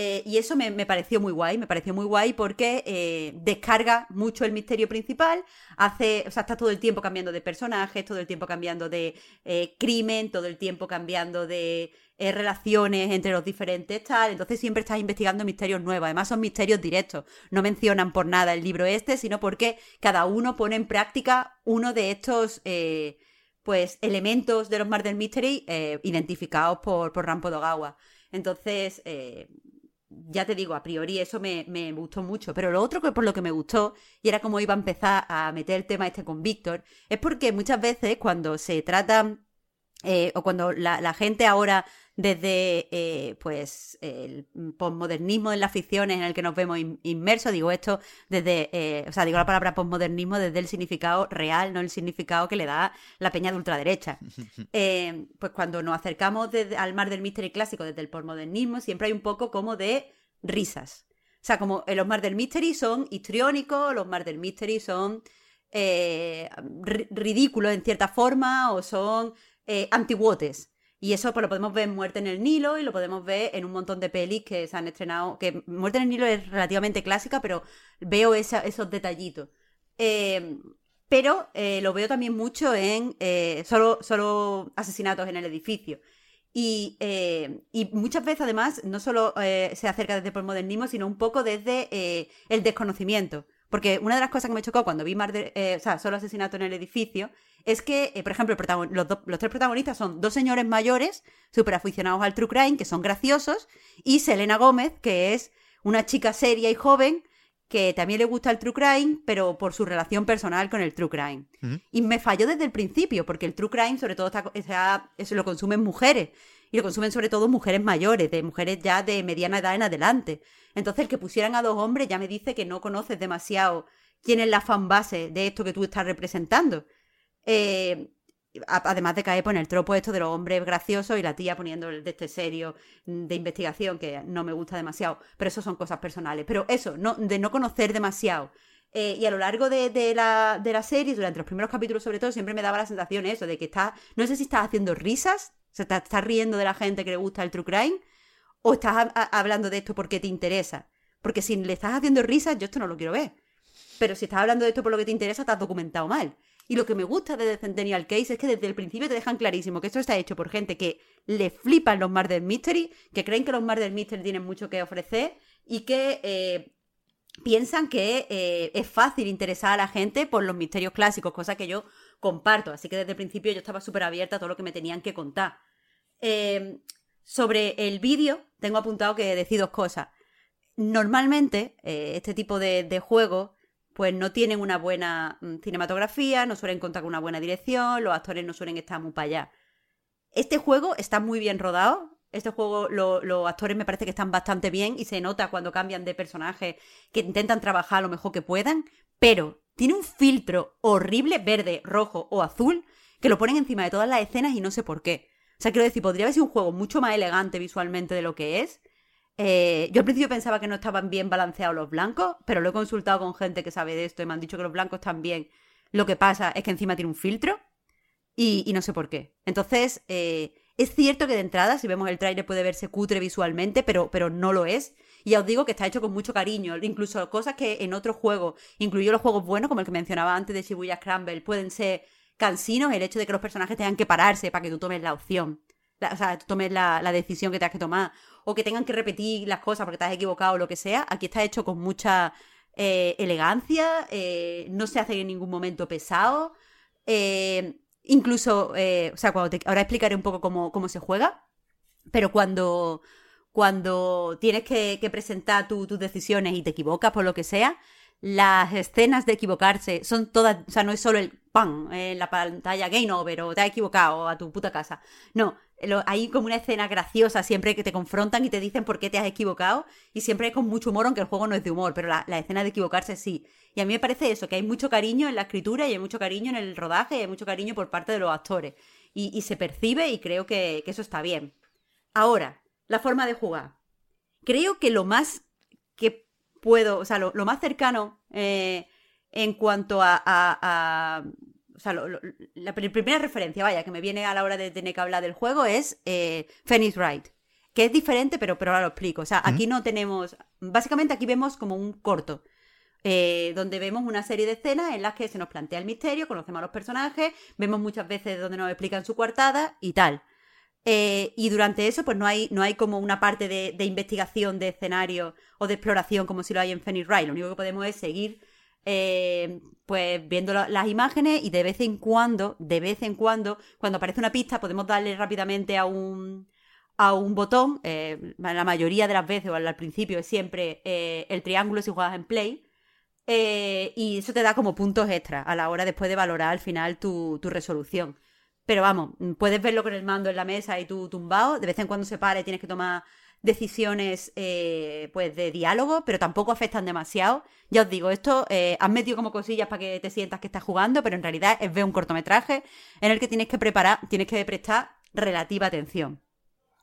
Eh, y eso me, pareció muy guay, me pareció muy guay porque eh, descarga mucho el misterio principal, hace, o sea, está todo el tiempo cambiando de personajes, todo el tiempo cambiando de eh, crimen, todo el tiempo cambiando de relaciones entre los diferentes tal, entonces siempre estás investigando misterios nuevos, además son misterios directos, no mencionan por nada el libro este, sino porque cada uno pone en práctica uno de estos pues elementos de los Murder Mystery identificados por, por Rampo Dogawa. Entonces, ya te digo, a priori eso me, gustó mucho. Pero lo otro que por lo que me gustó, y era como iba a empezar a meter el tema este con Víctor, es porque muchas veces cuando se trata, eh, o cuando la, gente ahora, desde eh, pues el posmodernismo en las ficciones en el que nos vemos inmersos, digo esto desde, eh, o sea, digo la palabra posmodernismo desde el significado real, no el significado que le da la peña de ultraderecha. (laughs) pues cuando nos acercamos al mar del mystery clásico desde el posmodernismo, siempre hay un poco como de risas. O sea, como los Mar del Mystery son histriónicos, los Mar del Mystery son eh, ridículos en cierta forma o son eh, antiguotes. Y eso pues, lo podemos ver en Muerte en el Nilo y lo podemos ver en un montón de pelis que se han estrenado. Que Muerte en el Nilo es relativamente clásica, pero veo esos detallitos. Eh, pero lo veo también mucho en solo, solo asesinatos en el edificio. Eh, y, muchas veces, además, no solo eh, se acerca desde el modernismo, sino un poco desde eh, el desconocimiento. Porque una de las cosas que me chocó cuando vi eh, o sea, solo asesinato en el edificio, es que, eh, por ejemplo, el los, tres protagonistas son dos señores mayores, súper aficionados al true crime, que son graciosos, y Selena Gómez, que es una chica seria y joven, que también le gusta el true crime, pero por su relación personal con el true crime. Y me falló desde el principio, porque el true crime sobre todo está, está- eso lo consumen mujeres. Y lo consumen sobre todo mujeres mayores, de mujeres ya de mediana edad en adelante. Entonces el que pusieran a dos hombres ya me dice que no conoces demasiado quién es la fanbase de esto que tú estás representando. Eh, además de caer por el tropo esto de los hombres graciosos y la tía poniendo el de este serio mm, de investigación que no me gusta demasiado, pero eso son cosas personales. Pero eso, no, de no conocer demasiado. Eh, y a lo largo de, la, de la serie, durante los primeros capítulos sobre todo, siempre me daba la sensación eso, de que estás, no sé si estás haciendo risas, estás, estás riendo de la gente que le gusta el true crime, o estás hablando de esto porque te interesa. Porque si le estás haciendo risas, yo esto no lo quiero ver. Pero si estás hablando de esto por lo que te interesa, te has documentado mal. Y lo que me gusta de The Centennial Case es que desde el principio te dejan clarísimo que esto está hecho por gente que le flipan los Murder Mystery, que creen que los Murder Mystery tienen mucho que ofrecer y que eh, piensan que eh, es fácil interesar a la gente por los misterios clásicos, cosa que yo comparto. Así que desde el principio yo estaba súper abierta a todo lo que me tenían que contar. Eh, sobre el vídeo, tengo apuntado que decir dos cosas. Normalmente, eh, este tipo de, de juegos, pues no tienen una buena mm, cinematografía, no suelen contar con una buena dirección, los actores no suelen estar muy para allá. Este juego está muy bien rodado. Este juego, lo- los actores me parece que están bastante bien y se nota cuando cambian de personaje que intentan trabajar lo mejor que puedan, pero tiene un filtro horrible, verde, rojo o azul, que lo ponen encima de todas las escenas y no sé por qué. O sea, quiero decir, podría haber sido un juego mucho más elegante visualmente de lo que es. Eh, yo al principio pensaba que no estaban bien balanceados los blancos, pero lo he consultado con gente que sabe de esto y me han dicho que los blancos bien. Lo que pasa es que encima tiene un filtro y, no sé por qué. Entonces, eh, es cierto que de entrada, si vemos el trailer, puede verse cutre visualmente, pero, pero no lo es. Y ya os digo que está hecho con mucho cariño. Incluso cosas que en otros juegos, incluido los juegos buenos, como el que mencionaba antes de Shibuya Scramble, pueden ser cansinos. El hecho de que los personajes tengan que pararse para que tú tomes la opción. O sea, tú tomes la, la decisión que tengas que tomar. O que tengan que repetir las cosas porque te has equivocado o lo que sea. Aquí está hecho con mucha eh, elegancia. eh, no se hace en ningún momento pesado. Eh, incluso, o sea, cuando te- ahora explicaré un poco cómo, cómo se juega, pero cuando, cuando tienes que, que presentar tu- tus decisiones y te equivocas por lo que sea, las escenas de equivocarse son todas, o sea, no es solo el pan en la pantalla game over o te has equivocado a tu puta casa. No, lo- hay como una escena graciosa siempre que te confrontan y te dicen por qué te has equivocado y siempre es con mucho humor, aunque el juego no es de humor, pero la, la escena de equivocarse sí. Y a mí me parece eso, que hay mucho cariño en la escritura y hay mucho cariño en el rodaje y hay mucho cariño por parte de los actores. Y, se percibe y creo que, eso está bien. Ahora, la forma de jugar. Creo que lo más que puedo, o sea, lo, lo más cercano eh, en cuanto a- o sea, lo- lo- la pr- primera referencia, vaya, que me viene a la hora de tener que hablar del juego es eh, Phoenix Wright, que es diferente, pero, pero ahora lo explico. O sea, aquí no tenemos, básicamente aquí vemos como un corto. eh, donde vemos una serie de escenas en las que se nos plantea el misterio, conocemos a los personajes, vemos muchas veces donde nos explican su coartada y tal. Eh, y durante eso, pues no hay, no hay como una parte de, de investigación de escenario o de exploración como si lo hay en Phoenix Wright. Lo único que podemos es seguir eh, pues viendo la- las imágenes y de vez en cuando, de vez en cuando, cuando aparece una pista, podemos darle rápidamente a un, a un botón. eh, la mayoría de las veces, o al principio, es siempre eh, el triángulo si juegas en Play. y eso te da como puntos extra a la hora después de valorar al final tu, tu resolución. Pero vamos, puedes verlo con el mando en la mesa y tú tumbado. De vez en cuando se para y tienes que tomar decisiones eh, pues de diálogo, pero tampoco afectan demasiado. Ya os digo, esto eh, has metido como cosillas para que te sientas que estás jugando, pero en realidad es ver un cortometraje en el que tienes que preparar, tienes que prestar relativa atención.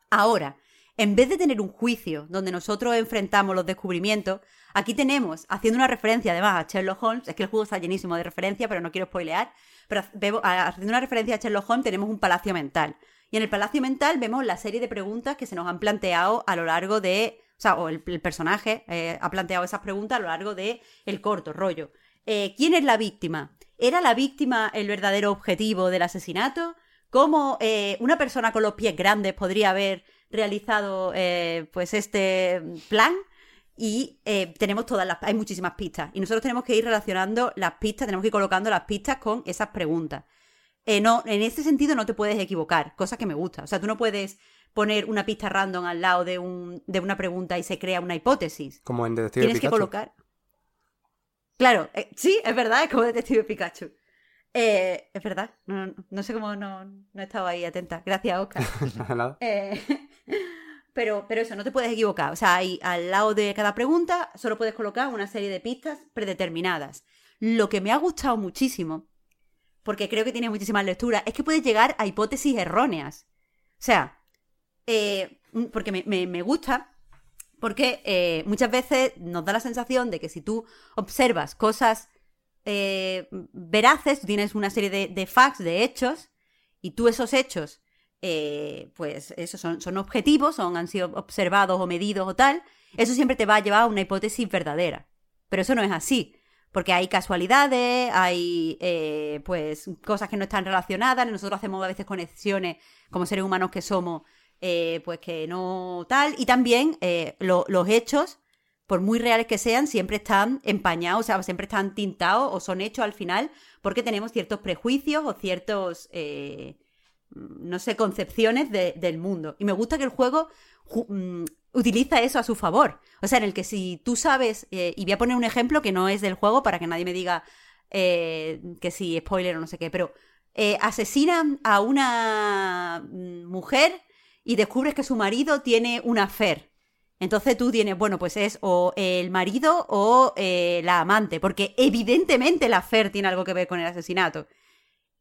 Ahora, en vez de tener un juicio donde nosotros enfrentamos los descubrimientos, aquí tenemos, haciendo una referencia además a Sherlock Holmes, es que el juego está llenísimo de referencias, pero no quiero spoilear, pero haciendo una referencia a Sherlock Holmes tenemos un palacio mental. Y en el palacio mental vemos la serie de preguntas que se nos han planteado a lo largo de... O sea, o el, personaje eh, ha planteado esas preguntas a lo largo de el corto rollo. Eh, ¿Quién es la víctima? ¿Era la víctima el verdadero objetivo del asesinato? ¿Cómo eh, una persona con los pies grandes podría haber realizado pues este plan? y tenemos todas las... Hay muchísimas pistas. Y nosotros tenemos que ir relacionando las pistas, tenemos que ir colocando las pistas con esas preguntas. Eh, no, en ese sentido no te puedes equivocar, cosa que me gusta. O sea, tú no puedes poner una pista random al lado de, un, de una pregunta y se crea una hipótesis. Como en Detective Tienes que Pikachu. colocar. Claro, eh, sí, es verdad, es como Detective Pikachu. Eh, es verdad, no, no- no sé cómo no, no he estado ahí atenta. Gracias, Oscar. (laughs) (laughs) Pero, pero eso, no te puedes equivocar. O sea, ahí, al lado de cada pregunta solo puedes colocar una serie de pistas predeterminadas. Lo que me ha gustado muchísimo, porque creo que tiene muchísimas lecturas, es que puedes llegar a hipótesis erróneas. O sea, eh, porque me, me- gusta, porque eh, muchas veces nos da la sensación de que si tú observas cosas eh, veraces, tienes una serie de, de facts, de hechos, y tú esos hechos, pues eso son, son objetivos, son, han sido observados o medidos o tal, eso siempre te va a llevar a una hipótesis verdadera. Pero eso no es así. Porque hay casualidades, hay eh, pues cosas que no están relacionadas, nosotros hacemos a veces conexiones como seres humanos que somos, eh, pues que no tal, y también eh, lo- los hechos, por muy reales que sean, siempre están empañados, o sea, siempre están tintados o son hechos al final porque tenemos ciertos prejuicios o ciertos, no sé, concepciones de- del mundo. Y me gusta que el juego ju- mm, utiliza eso a su favor. O sea, en el que si tú sabes, eh, y voy a poner un ejemplo que no es del juego para que nadie me diga eh, que sí, spoiler o no sé qué, pero eh, asesinan a una mujer y descubres que su marido tiene una affair. Entonces tú tienes, bueno, pues es o el marido o eh, la amante, porque evidentemente la affair tiene algo que ver con el asesinato.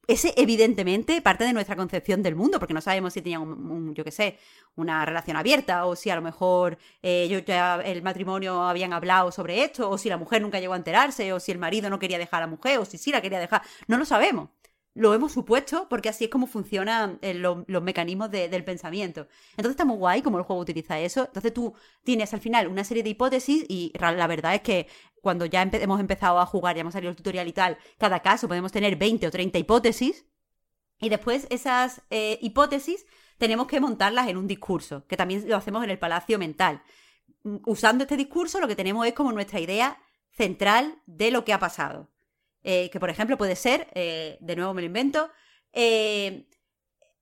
Ese, evidentemente, parte de nuestra concepción del mundo, porque no sabemos si tenían, un, yo qué sé, una relación abierta, o si a lo mejor eh, ya el matrimonio habían hablado sobre esto, o si la mujer nunca llegó a enterarse, o si el marido no quería dejar a la mujer, o si sí la quería dejar. No lo sabemos. Lo hemos supuesto porque así es como funcionan eh, lo- los mecanismos de- del pensamiento. Entonces está muy guay como el juego utiliza eso. Entonces tú tienes al final una serie de hipótesis y la verdad es que cuando ya hemos empezado a jugar, ya hemos salido el tutorial y tal, cada caso podemos tener 20 o 30 hipótesis. Y después esas eh, hipótesis tenemos que montarlas en un discurso, que también lo hacemos en el palacio mental. Mm, Usando este discurso lo que tenemos es como nuestra idea central de lo que ha pasado. Eh, que por ejemplo puede ser, eh, de nuevo me lo invento, eh,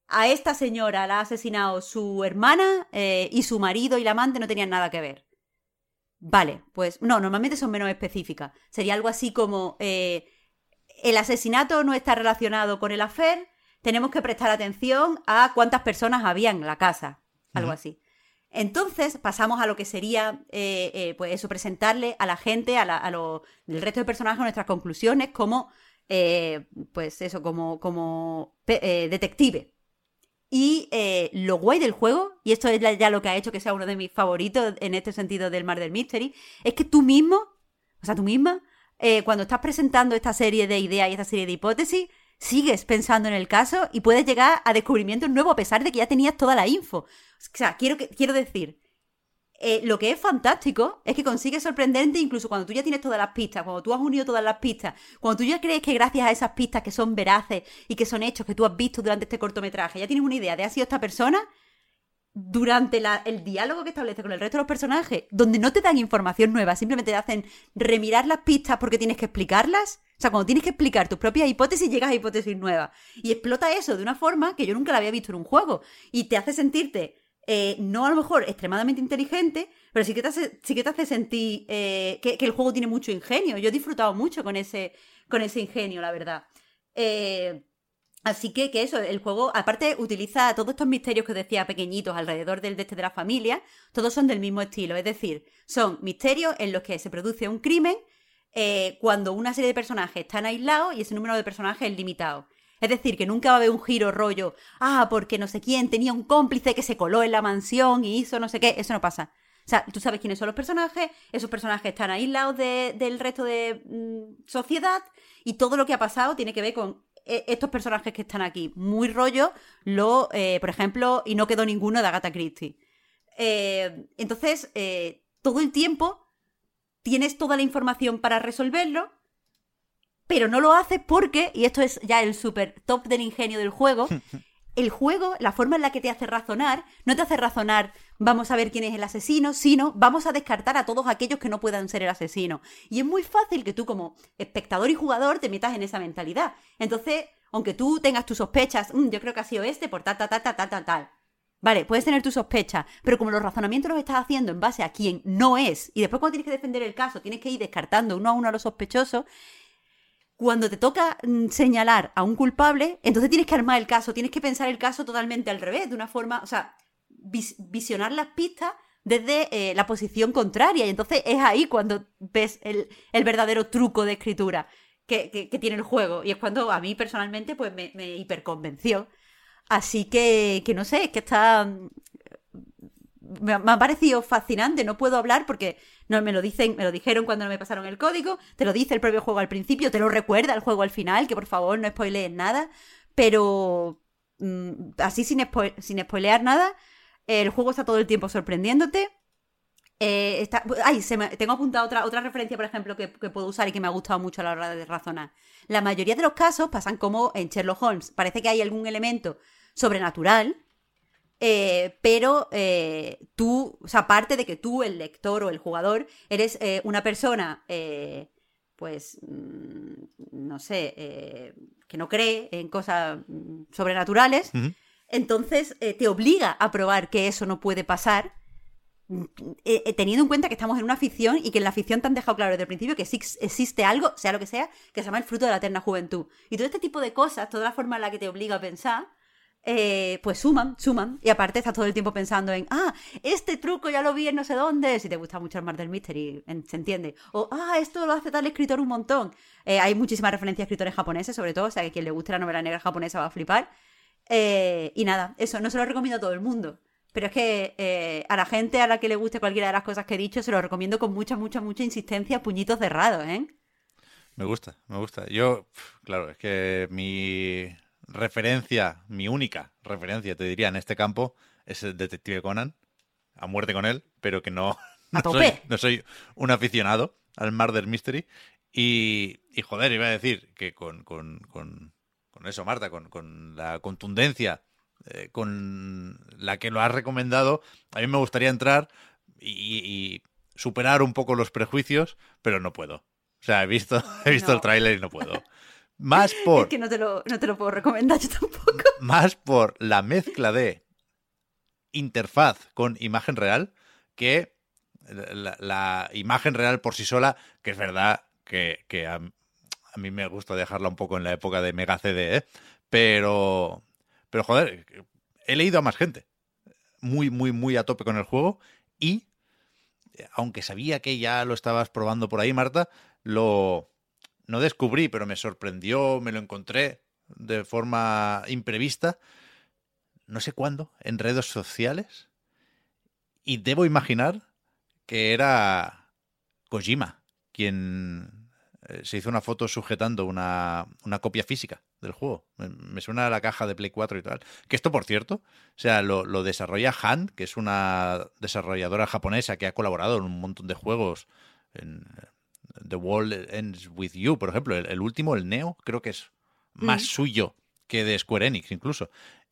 a esta señora la ha asesinado su hermana y su marido y la amante no tenían nada que ver. Vale, pues no, normalmente son menos específicas. Sería algo así como el asesinato no está relacionado con el affair, tenemos que prestar atención a cuántas personas había en la casa, algo así. Entonces pasamos a lo que sería, eh, eh, pues eso, presentarle a la gente, a, la, a resto de personajes nuestras conclusiones como, eh, pues eso, como, como eh, detective. Y eh, lo guay del juego, y esto es ya lo que ha hecho que sea uno de mis favoritos en este sentido del Mar del Mystery, es que tú mismo, o sea, tú misma, eh, cuando estás presentando esta serie de ideas y esta serie de hipótesis, sigues pensando en el caso y puedes llegar a descubrimientos nuevos a pesar de que ya tenías toda la info. O sea, quiero, quiero decir, eh, lo que es fantástico es que consigues sorprendente incluso cuando tú ya tienes todas las pistas, cuando tú has unido todas las pistas, cuando tú ya crees que gracias a esas pistas que son veraces y que son hechos que tú has visto durante este cortometraje, ya tienes una idea de ha sido esta persona, durante la- el diálogo que establece con el resto de los personajes, donde no te dan información nueva, simplemente te hacen remirar las pistas porque tienes que explicarlas. O sea, cuando tienes que explicar tus propias hipótesis, llegas a hipótesis nuevas. Y explota eso de una forma que yo nunca la había visto en un juego. Y te hace sentirte, eh, no a lo mejor extremadamente inteligente, pero sí que te hace, sí que te hace sentir eh, que, que el juego tiene mucho ingenio. Yo he disfrutado mucho con ese, con ese ingenio, la verdad. Eh, Así que, que eso, el juego, aparte, utiliza todos estos misterios que decía pequeñitos alrededor del de este de la familia, todos son del mismo estilo. Es decir, son misterios en los que se produce un crimen eh, cuando una serie de personajes están aislados y ese número de personajes es limitado. Es decir, que nunca va a haber un giro rollo, ah, porque no sé quién tenía un cómplice que se coló en la mansión y hizo no sé qué. Eso no pasa. O sea, tú sabes quiénes son los personajes, esos personajes están aislados de- del resto de mm, sociedad y todo lo que ha pasado tiene que ver con eh, estos personajes que están aquí. Muy rollo, lo, eh, por ejemplo, y no quedó ninguno de Agatha Christie. Entonces, todo el tiempo tienes toda la información para resolverlo, pero no lo haces porque, y esto es ya el super top del ingenio del juego, (laughs) el juego, la forma en la que te hace razonar, no te hace razonar, vamos a ver quién es el asesino, sino vamos a descartar a todos aquellos que no puedan ser el asesino. Y es muy fácil que tú como espectador y jugador te metas en esa mentalidad. Entonces, aunque tú tengas tus sospechas, "Mm, yo creo que ha sido este por tal, tal, tal, tal, tal, tal, tal. Vale, puedes tener tus sospechas, pero como los razonamientos los estás haciendo en base a quién no es, y después cuando tienes que defender el caso, tienes que ir descartando uno a uno a los sospechosos, cuando te toca mm, señalar a un culpable, entonces tienes que armar el caso, tienes que pensar el caso totalmente al revés, de una forma, o sea, vis- visionar las pistas desde eh, la posición contraria. Y entonces es ahí cuando ves el, el verdadero truco de escritura que, que- que tiene el juego. Y es cuando a mí personalmente pues me, me hiperconvenció. Así que, que no sé, es que está... Me, ha parecido fascinante, no puedo hablar porque no me lo dicen, me lo dijeron cuando me pasaron el código, te lo dice el propio juego al principio, te lo recuerda el juego al final, que por favor no spoilees nada, pero mm, así sin, spo- sin spoilear nada, el juego está todo el tiempo sorprendiéndote. Eh, está, ay, se me- tengo apuntado otra, otra referencia, por ejemplo, que, que puedo usar y que me ha gustado mucho a la hora de razonar. La mayoría de los casos pasan como en Sherlock Holmes. Parece que hay algún elemento sobrenatural, eh, pero eh, tú, o sea, aparte de que tú, el lector o el jugador, eres una persona, pues, mm, no sé, que no cree en cosas mm, sobrenaturales, entonces te obliga a probar que eso no puede pasar. Eh, eh, teniendo en cuenta que estamos en una ficción y que en la ficción te han dejado claro desde el principio que existe algo, sea lo que sea, que se llama el fruto de la eterna juventud. Y todo este tipo de cosas, toda la forma en la que te obliga a pensar, eh, pues suman, suman. Y aparte estás todo el tiempo pensando en, ah, este truco ya lo vi en no sé dónde, si te gusta mucho el Murder Mystery, en- se entiende. O, ah, esto lo hace tal escritor un montón. Hay muchísimas referencias a escritores japoneses, sobre todo, o sea, que quien le guste la novela negra japonesa va a flipar. Y nada, eso, no se lo recomiendo a todo el mundo. Pero es que eh, a la gente a la que le guste cualquiera de las cosas que he dicho, se lo recomiendo con mucha, mucha, mucha insistencia, puñitos cerrados, ¿eh? Me gusta, me gusta. Yo, claro, es que mi referencia, mi única referencia, te diría, en este campo es el Detective Conan, a muerte con él, pero que no, (laughs) no, soy, no soy un aficionado al Murder Mystery. Y, y, joder, iba a decir que con, con, con, con eso, Marta, con, con la contundencia eh, con la que lo has recomendado, a mí me gustaría entrar y, y superar un poco los prejuicios, pero no puedo. O sea, he visto, (laughs) he visto No. el tráiler y no puedo. (laughs) Más por, Es que no te, lo, no te lo puedo recomendar yo tampoco. (laughs) más por la mezcla de interfaz con imagen real que la, la imagen real por sí sola, que es verdad que, que a, a mí me gusta dejarla un poco en la época de Mega CD, ¿eh? pero, pero joder, he leído a más gente. Muy, muy, muy a tope con el juego y aunque sabía que ya lo estabas probando por ahí, Marta, lo no descubrí, pero me sorprendió, me lo encontré de forma imprevista, no sé cuándo, en redes sociales, y debo imaginar que era Kojima quien eh, se hizo una foto sujetando una, una copia física del juego. Me, me suena a la caja de Play 4 y tal. Que esto, por cierto, o sea, lo, lo desarrolla Han, que es una desarrolladora japonesa que ha colaborado en un montón de juegos. En eh, The World Ends With You, por ejemplo. El, el último, el Neo, creo que es más Mm. suyo que de Square Enix incluso.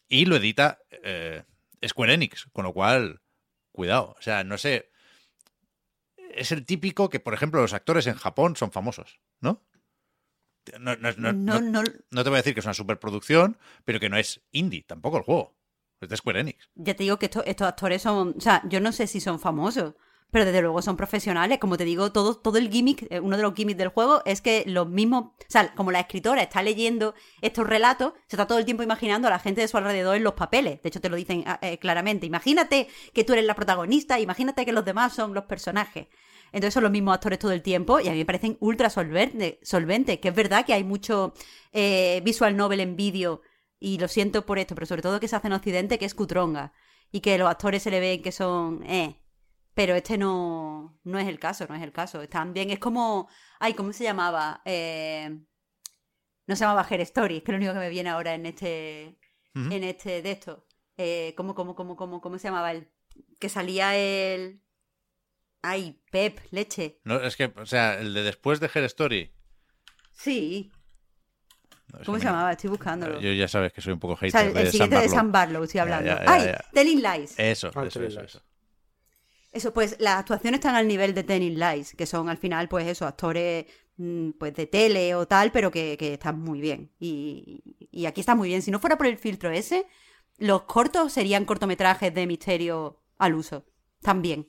Y lo edita eh, Square Enix, con lo cual, cuidado. O sea, no sé. Es el típico que, por ejemplo, los actores en Japón son famosos, ¿no? No, no- no- No, te voy a decir que es una superproducción, pero que no es indie tampoco el juego. Es de Square Enix. ya te digo que estos, estos actores son, o sea, yo no sé si son famosos, pero desde luego son profesionales. Como te digo, todo, todo el gimmick, eh, uno de los gimmicks del juego es que los mismos, o sea, como la escritora está leyendo estos relatos, se está todo el tiempo imaginando a la gente de su alrededor en los papeles. De hecho, te lo dicen ah, eh, claramente. Imagínate que tú eres la protagonista, imagínate que los demás son los personajes. Entonces son los mismos actores todo el tiempo y a mí me parecen ultra solventes, solventes, que es verdad que hay mucho eh, visual novel en vídeo y lo siento por esto, pero sobre todo que se hace en Occidente, que es cutronga y que los actores se le ven que son, eh, pero este no, no es el caso, no es el caso. También es como, ay, ¿cómo se llamaba? Eh, no se llamaba Her Story, es que lo único que me viene ahora en este, en este de esto. Eh, ¿cómo, cómo, cómo, cómo, cómo se llamaba el que salía el, ay, Pep, leche. No, es que, o sea, el de después de Her Story. Sí, ¿Cómo me- se llamaba? Estoy buscándolo. Yo ya sabes que soy un poco O sea, hater el, de el siguiente Sam de. Sam Barlow estoy hablando. ya, ya, ¡Ay! Telling Lies. Eso, Ah, eso, eso, Lies. eso. Eso, pues las actuaciones están al nivel de Telling Lies, que son al final, pues eso, actores mm, pues de tele o tal, pero que, que están muy bien. Y, y aquí está muy bien. Si no fuera por el filtro ese, los cortos serían cortometrajes de misterio al uso. También.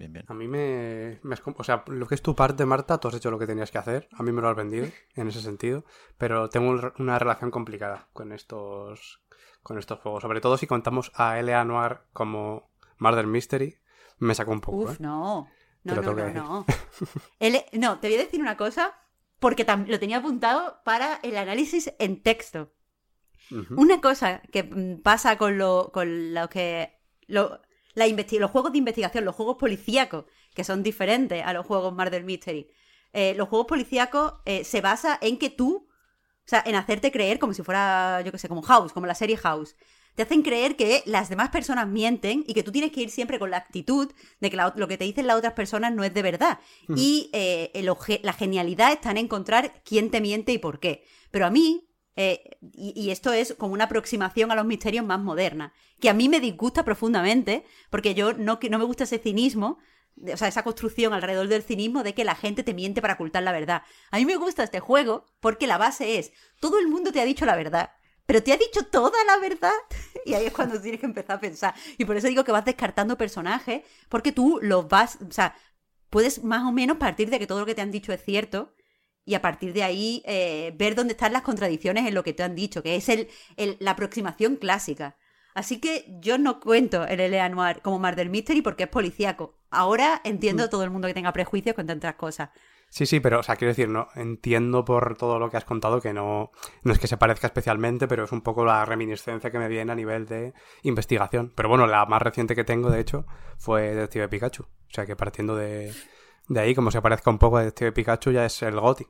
Bien, bien. A mí me, me has O sea, lo que es tu parte, Marta, tú has hecho lo que tenías que hacer. A mí me lo has vendido en ese sentido. Pero tengo un- una relación complicada con estos, con estos juegos. Sobre todo si contamos a L.A. Noir como Murder Mystery. Me sacó un poco, Uf, ¿eh? no. No, Te lo no, no, no. (laughs) El- no, te voy a decir una cosa, porque tam- lo tenía apuntado para el análisis en texto. Una cosa que mm, pasa con lo, con lo que. lo- la los juegos de investigación, los juegos policíacos, que son diferentes a los juegos Murder Mystery. Eh, los juegos policíacos eh, se basa en que tú. O sea, en hacerte creer como si fuera, yo qué sé, como House, como la serie House. Te hacen creer que las demás personas mienten y que tú tienes que ir siempre con la actitud de que la- lo que te dicen las otras personas no es de verdad. Y eh, el la genialidad está en encontrar quién te miente y por qué. Pero a mí, eh, y, esto es como una aproximación a los misterios más moderna, que a mí me disgusta profundamente, porque yo no, no me gusta ese cinismo, o sea, esa construcción alrededor del cinismo de que la gente te miente para ocultar la verdad. A mí me gusta este juego porque la base es, todo el mundo te ha dicho la verdad. Pero te ha dicho toda la verdad. (laughs) Y ahí es cuando tienes que empezar a pensar. Y por eso digo que vas descartando personajes, porque tú los vas, o sea, puedes más o menos partir de que todo lo que te han dicho es cierto y a partir de ahí eh, ver dónde están las contradicciones en lo que te han dicho, que es el, el- la aproximación clásica. Así que yo no cuento el L.A. Noir como Murder Mystery porque es policíaco. Ahora entiendo a todo el mundo que tenga prejuicios con tantas cosas. Sí, sí, pero, o sea, quiero decir, no, entiendo por todo lo que has contado que no, no es que se parezca especialmente, pero es un poco la reminiscencia que me viene a nivel de investigación. Pero bueno, la más reciente que tengo, de hecho, fue Detective Pikachu. O sea, que partiendo de, de ahí, como se parezca un poco a Detective Pikachu, ya es el GOTI.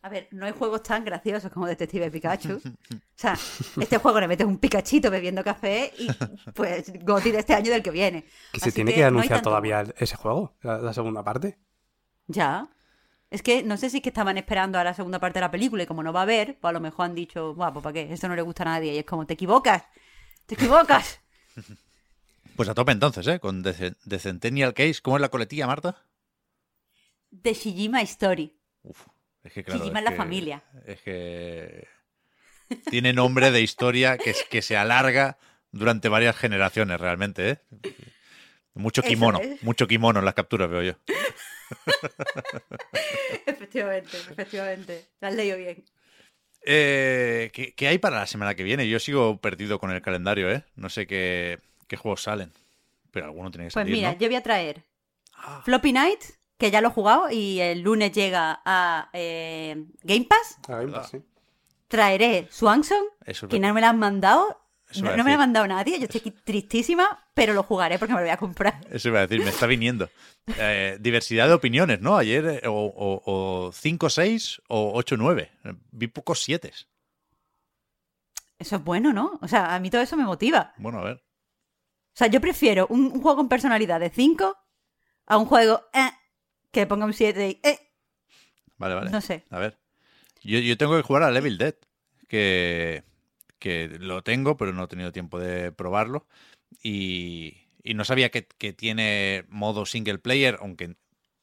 A ver, no hay juegos tan graciosos como Detective Pikachu. O sea, este juego le metes un Pikachito bebiendo café y pues Goti de este año y del que viene. Que se Así tiene que, anunciar tanto todavía ese juego, la, la segunda parte. Ya. Es que no sé si es que estaban esperando a la segunda parte de la película y como no va a haber, pues a lo mejor han dicho, guau, pues para qué, esto no le gusta a nadie. Y es como, te equivocas, te equivocas. (laughs) Pues a tope entonces, ¿eh? Con The Centennial Case. ¿Cómo es la coletilla, Marta? De Shijima Story. Uf, es que claro. Shijima es la que- familia. Es que tiene nombre de historia que, es- que se alarga durante varias generaciones realmente, ¿eh? Mucho kimono, es. mucho kimono en las capturas, veo yo. (laughs) efectivamente, efectivamente. Lo has leído bien. Eh, ¿qué, qué hay para la semana que viene? Yo sigo perdido con el calendario, ¿eh? No sé qué, qué juegos salen, pero alguno tiene que Pues salir, mira, ¿no? yo voy a traer Ah. Floppy Night, que ya lo he jugado y el lunes llega a eh, Game Pass. A ver, pues sí. Traeré Swanson, Eso es que no me lo han mandado. Eso No, me lo ha mandado nadie, yo estoy aquí tristísima, pero lo jugaré porque me lo voy a comprar. Eso iba a decir, me está viniendo. Eh, diversidad de opiniones, ¿no? Ayer eh, o 5-6 o 8-9. Vi pocos 7. Eso es bueno, ¿no? O sea, a mí todo eso me motiva. Bueno, a ver. O sea, yo prefiero un, un juego con personalidad de 5 a un juego eh, que ponga un 7 y... eh. Vale, vale. No sé. A ver. Yo, yo tengo que jugar a Level Dead, que, que lo tengo, pero no he tenido tiempo de probarlo. Y, y no sabía que, que tiene modo single player, aunque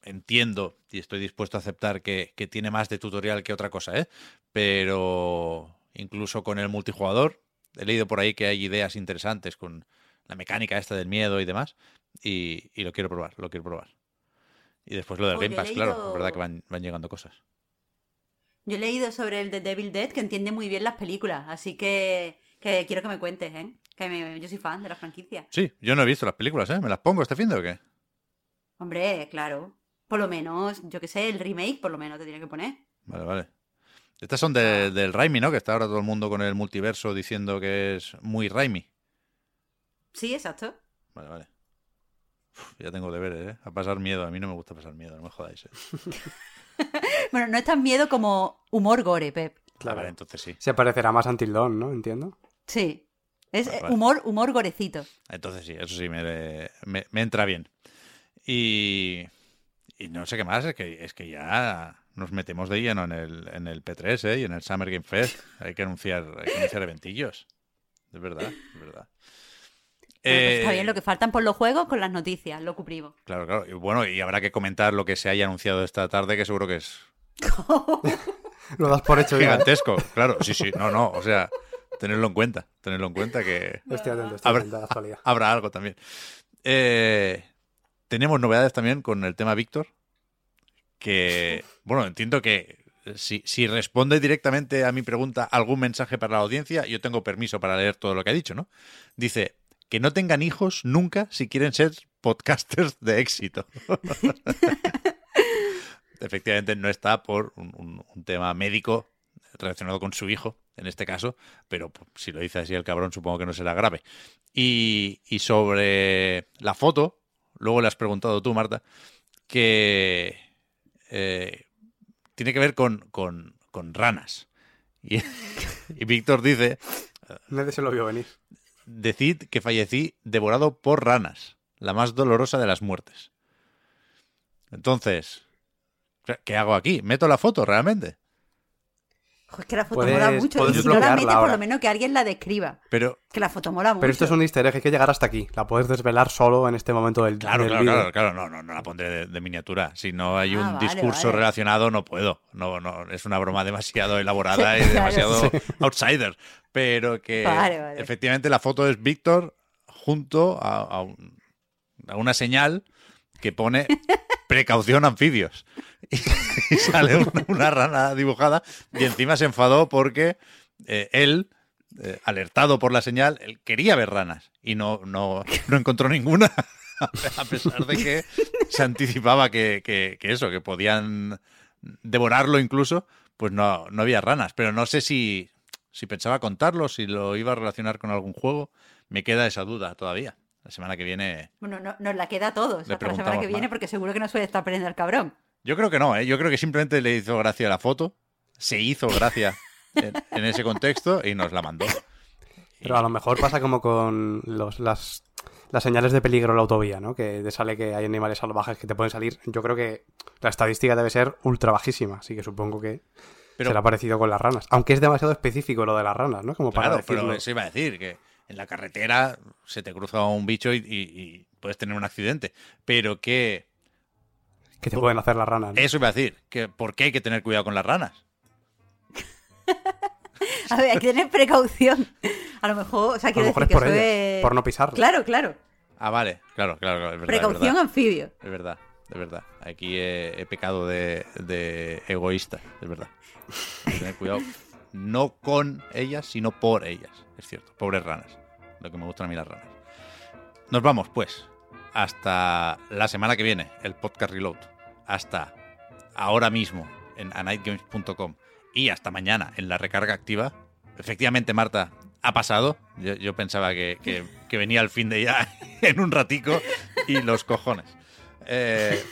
entiendo y estoy dispuesto a aceptar que, que tiene más de tutorial que otra cosa, ¿eh? Pero incluso con el multijugador, he leído por ahí que hay ideas interesantes con la mecánica esta del miedo y demás. Y, y lo quiero probar, lo quiero probar. Y después lo del Game Pass, claro, es verdad que van, van llegando cosas. Yo he leído sobre el de Devil Dead que entiende muy bien las películas, así que, que quiero que me cuentes, ¿eh? Que me- yo soy fan de la franquicia. Sí, yo no he visto las películas, ¿eh? ¿Me las pongo este fin de o qué? Hombre, claro. Por lo menos, yo que sé, el remake por lo menos te tiene que poner. Vale, vale. Estas son de- del Raimi, ¿no? Que está ahora todo el mundo con el multiverso diciendo que es muy Raimi. Sí, exacto. Vale, vale. Uf, ya tengo deberes, ¿eh? A pasar miedo. A mí no me gusta pasar miedo, no me jodáis, ¿eh? (laughs) Bueno, no es tan miedo como humor gore, Pep. Claro. Vale, entonces sí. Se parecerá más a Until Dawn, ¿no? Entiendo. Sí. Es Vale, vale. humor, humor gorecito. Entonces sí, eso sí, me, me- me entra bien. Y, y no sé qué más, es que, es que ya, nos metemos de lleno en el, en el P3 ¿eh? y en el Summer Game Fest. Hay que anunciar, hay que anunciar eventillos. Es verdad, es verdad. Pues está Eh, bien, lo que faltan por los juegos con las noticias, lo cubrimos. Claro, claro. Y bueno, y habrá que comentar lo que se haya anunciado esta tarde, que seguro que es (laughs) Lo das por hecho ya. ¿eh? gigantesco. Claro, sí, sí. No, no. O sea, tenerlo en cuenta. Tenerlo en cuenta que Estoy atento, estoy Habrá- atento a la habrá algo también. Eh, tenemos novedades también con el tema Víctor. Que, bueno, entiendo que si, si responde directamente a mi pregunta algún mensaje para la audiencia, yo tengo permiso para leer todo lo que ha dicho, ¿no? Dice que no tengan hijos nunca si quieren ser podcasters de éxito. (laughs) Efectivamente, no está por un, un- un tema médico relacionado con su hijo, en este caso, pero pues, si lo dice así el cabrón, supongo que no será grave. Y, y sobre la foto, luego le has preguntado tú, Marta, que eh, tiene que ver con, con- con ranas. Y, (laughs) y Víctor dice, Nadie se lo vio venir. Decid que fallecí devorado por ranas, la más dolorosa de las muertes. Entonces, ¿qué hago aquí? ¿Meto la foto realmente? Es que la foto Puedes- mola mucho. Y si no la metes, por lo menos que alguien la describa. Pero, Que la foto mola mucho. Pero esto es un easter egg, hay que llegar hasta aquí. La puedes desvelar solo en este momento del, claro, del claro, claro, claro, no, no, no la pondré de, de miniatura. Si no hay Ah, un vale, discurso vale. relacionado, no puedo. No, no, es una broma demasiado elaborada y (laughs) demasiado outsider. Pero que Vale, vale. efectivamente la foto es Víctor junto a, a un- a una señal que pone (laughs) precaución anfibios. (laughs) Y, sale una, rana dibujada y encima se enfadó porque eh, él, eh, alertado por la señal, él quería ver ranas y no, no, no encontró ninguna. (laughs) A pesar de que se anticipaba que, que- que eso, que podían devorarlo incluso, pues no, no había ranas. Pero no sé si, si pensaba contarlo, si lo iba a relacionar con algún juego. Me queda esa duda todavía. La semana que viene Bueno, no, nos la queda a todos. Hasta la semana que viene, más. porque seguro que no suele estar prendiendo el cabrón. Yo creo que no, ¿eh? Yo creo que simplemente le hizo gracia la foto, se hizo gracia (laughs) en, en ese contexto y nos la mandó. Pero a lo mejor pasa como con los, las, las señales de peligro en la autovía, ¿no? Que te sale que hay animales salvajes que te pueden salir. Yo creo que la estadística debe ser ultra bajísima, así que supongo que Pero- será parecido con las ranas. Aunque es demasiado específico lo de las ranas, ¿no? Como para Claro, pero eso iba a decir, que en la carretera se te cruza un bicho y, y- y puedes tener un accidente. Pero que, que te pueden hacer las ranas. ¿no? eso iba a decir, que ¿por qué hay que tener cuidado con las ranas? (laughs) A ver, hay que tener precaución. A lo mejor, o sea, A lo quiero mejor decir es por que es... por no pisarlas. Claro, claro. Ah, vale, claro, claro, claro, es verdad. es Precaución verdad. anfibio. Es verdad, es verdad. Aquí he, he pecado de, de egoísta, es verdad. Hay que Tener cuidado. No con ellas, sino por ellas. Es cierto, pobres ranas. Lo que me gustan a mí las ranas. Nos vamos, pues. Hasta la semana que viene, el podcast Reload. Hasta ahora mismo en anightgames.com. Y hasta mañana en la recarga activa. Efectivamente, Marta, ha pasado. Yo, pensaba que, que- que venía el fin de ya (laughs) en un ratico y los cojones. Eh,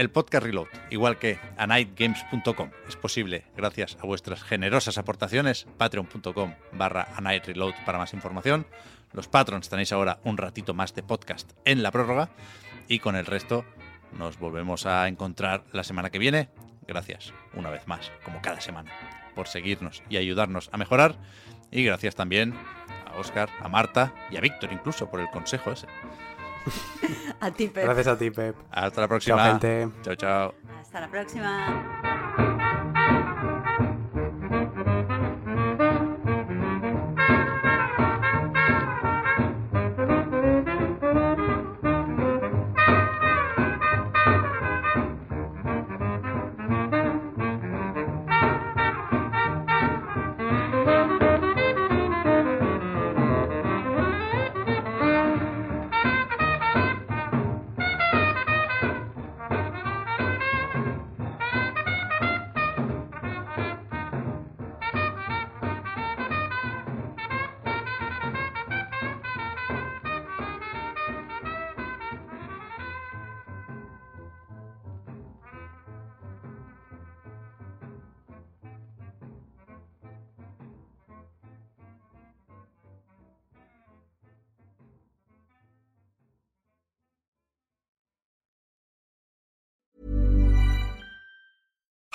el podcast Reload, igual que anightgames.com, es posible gracias a vuestras generosas aportaciones. Patreon.com barra anightreload para más información. Los patrons tenéis ahora un ratito más de podcast en la prórroga. Y con el resto nos volvemos a encontrar la semana que viene. Gracias, una vez más, como cada semana, por seguirnos y ayudarnos a mejorar. Y gracias también a Oscar, a Marta y a Víctor incluso por el consejo ese. A ti, Pep. Gracias a ti, Pep. Hasta la próxima. Chao, gente. Chao, chao. Hasta la próxima.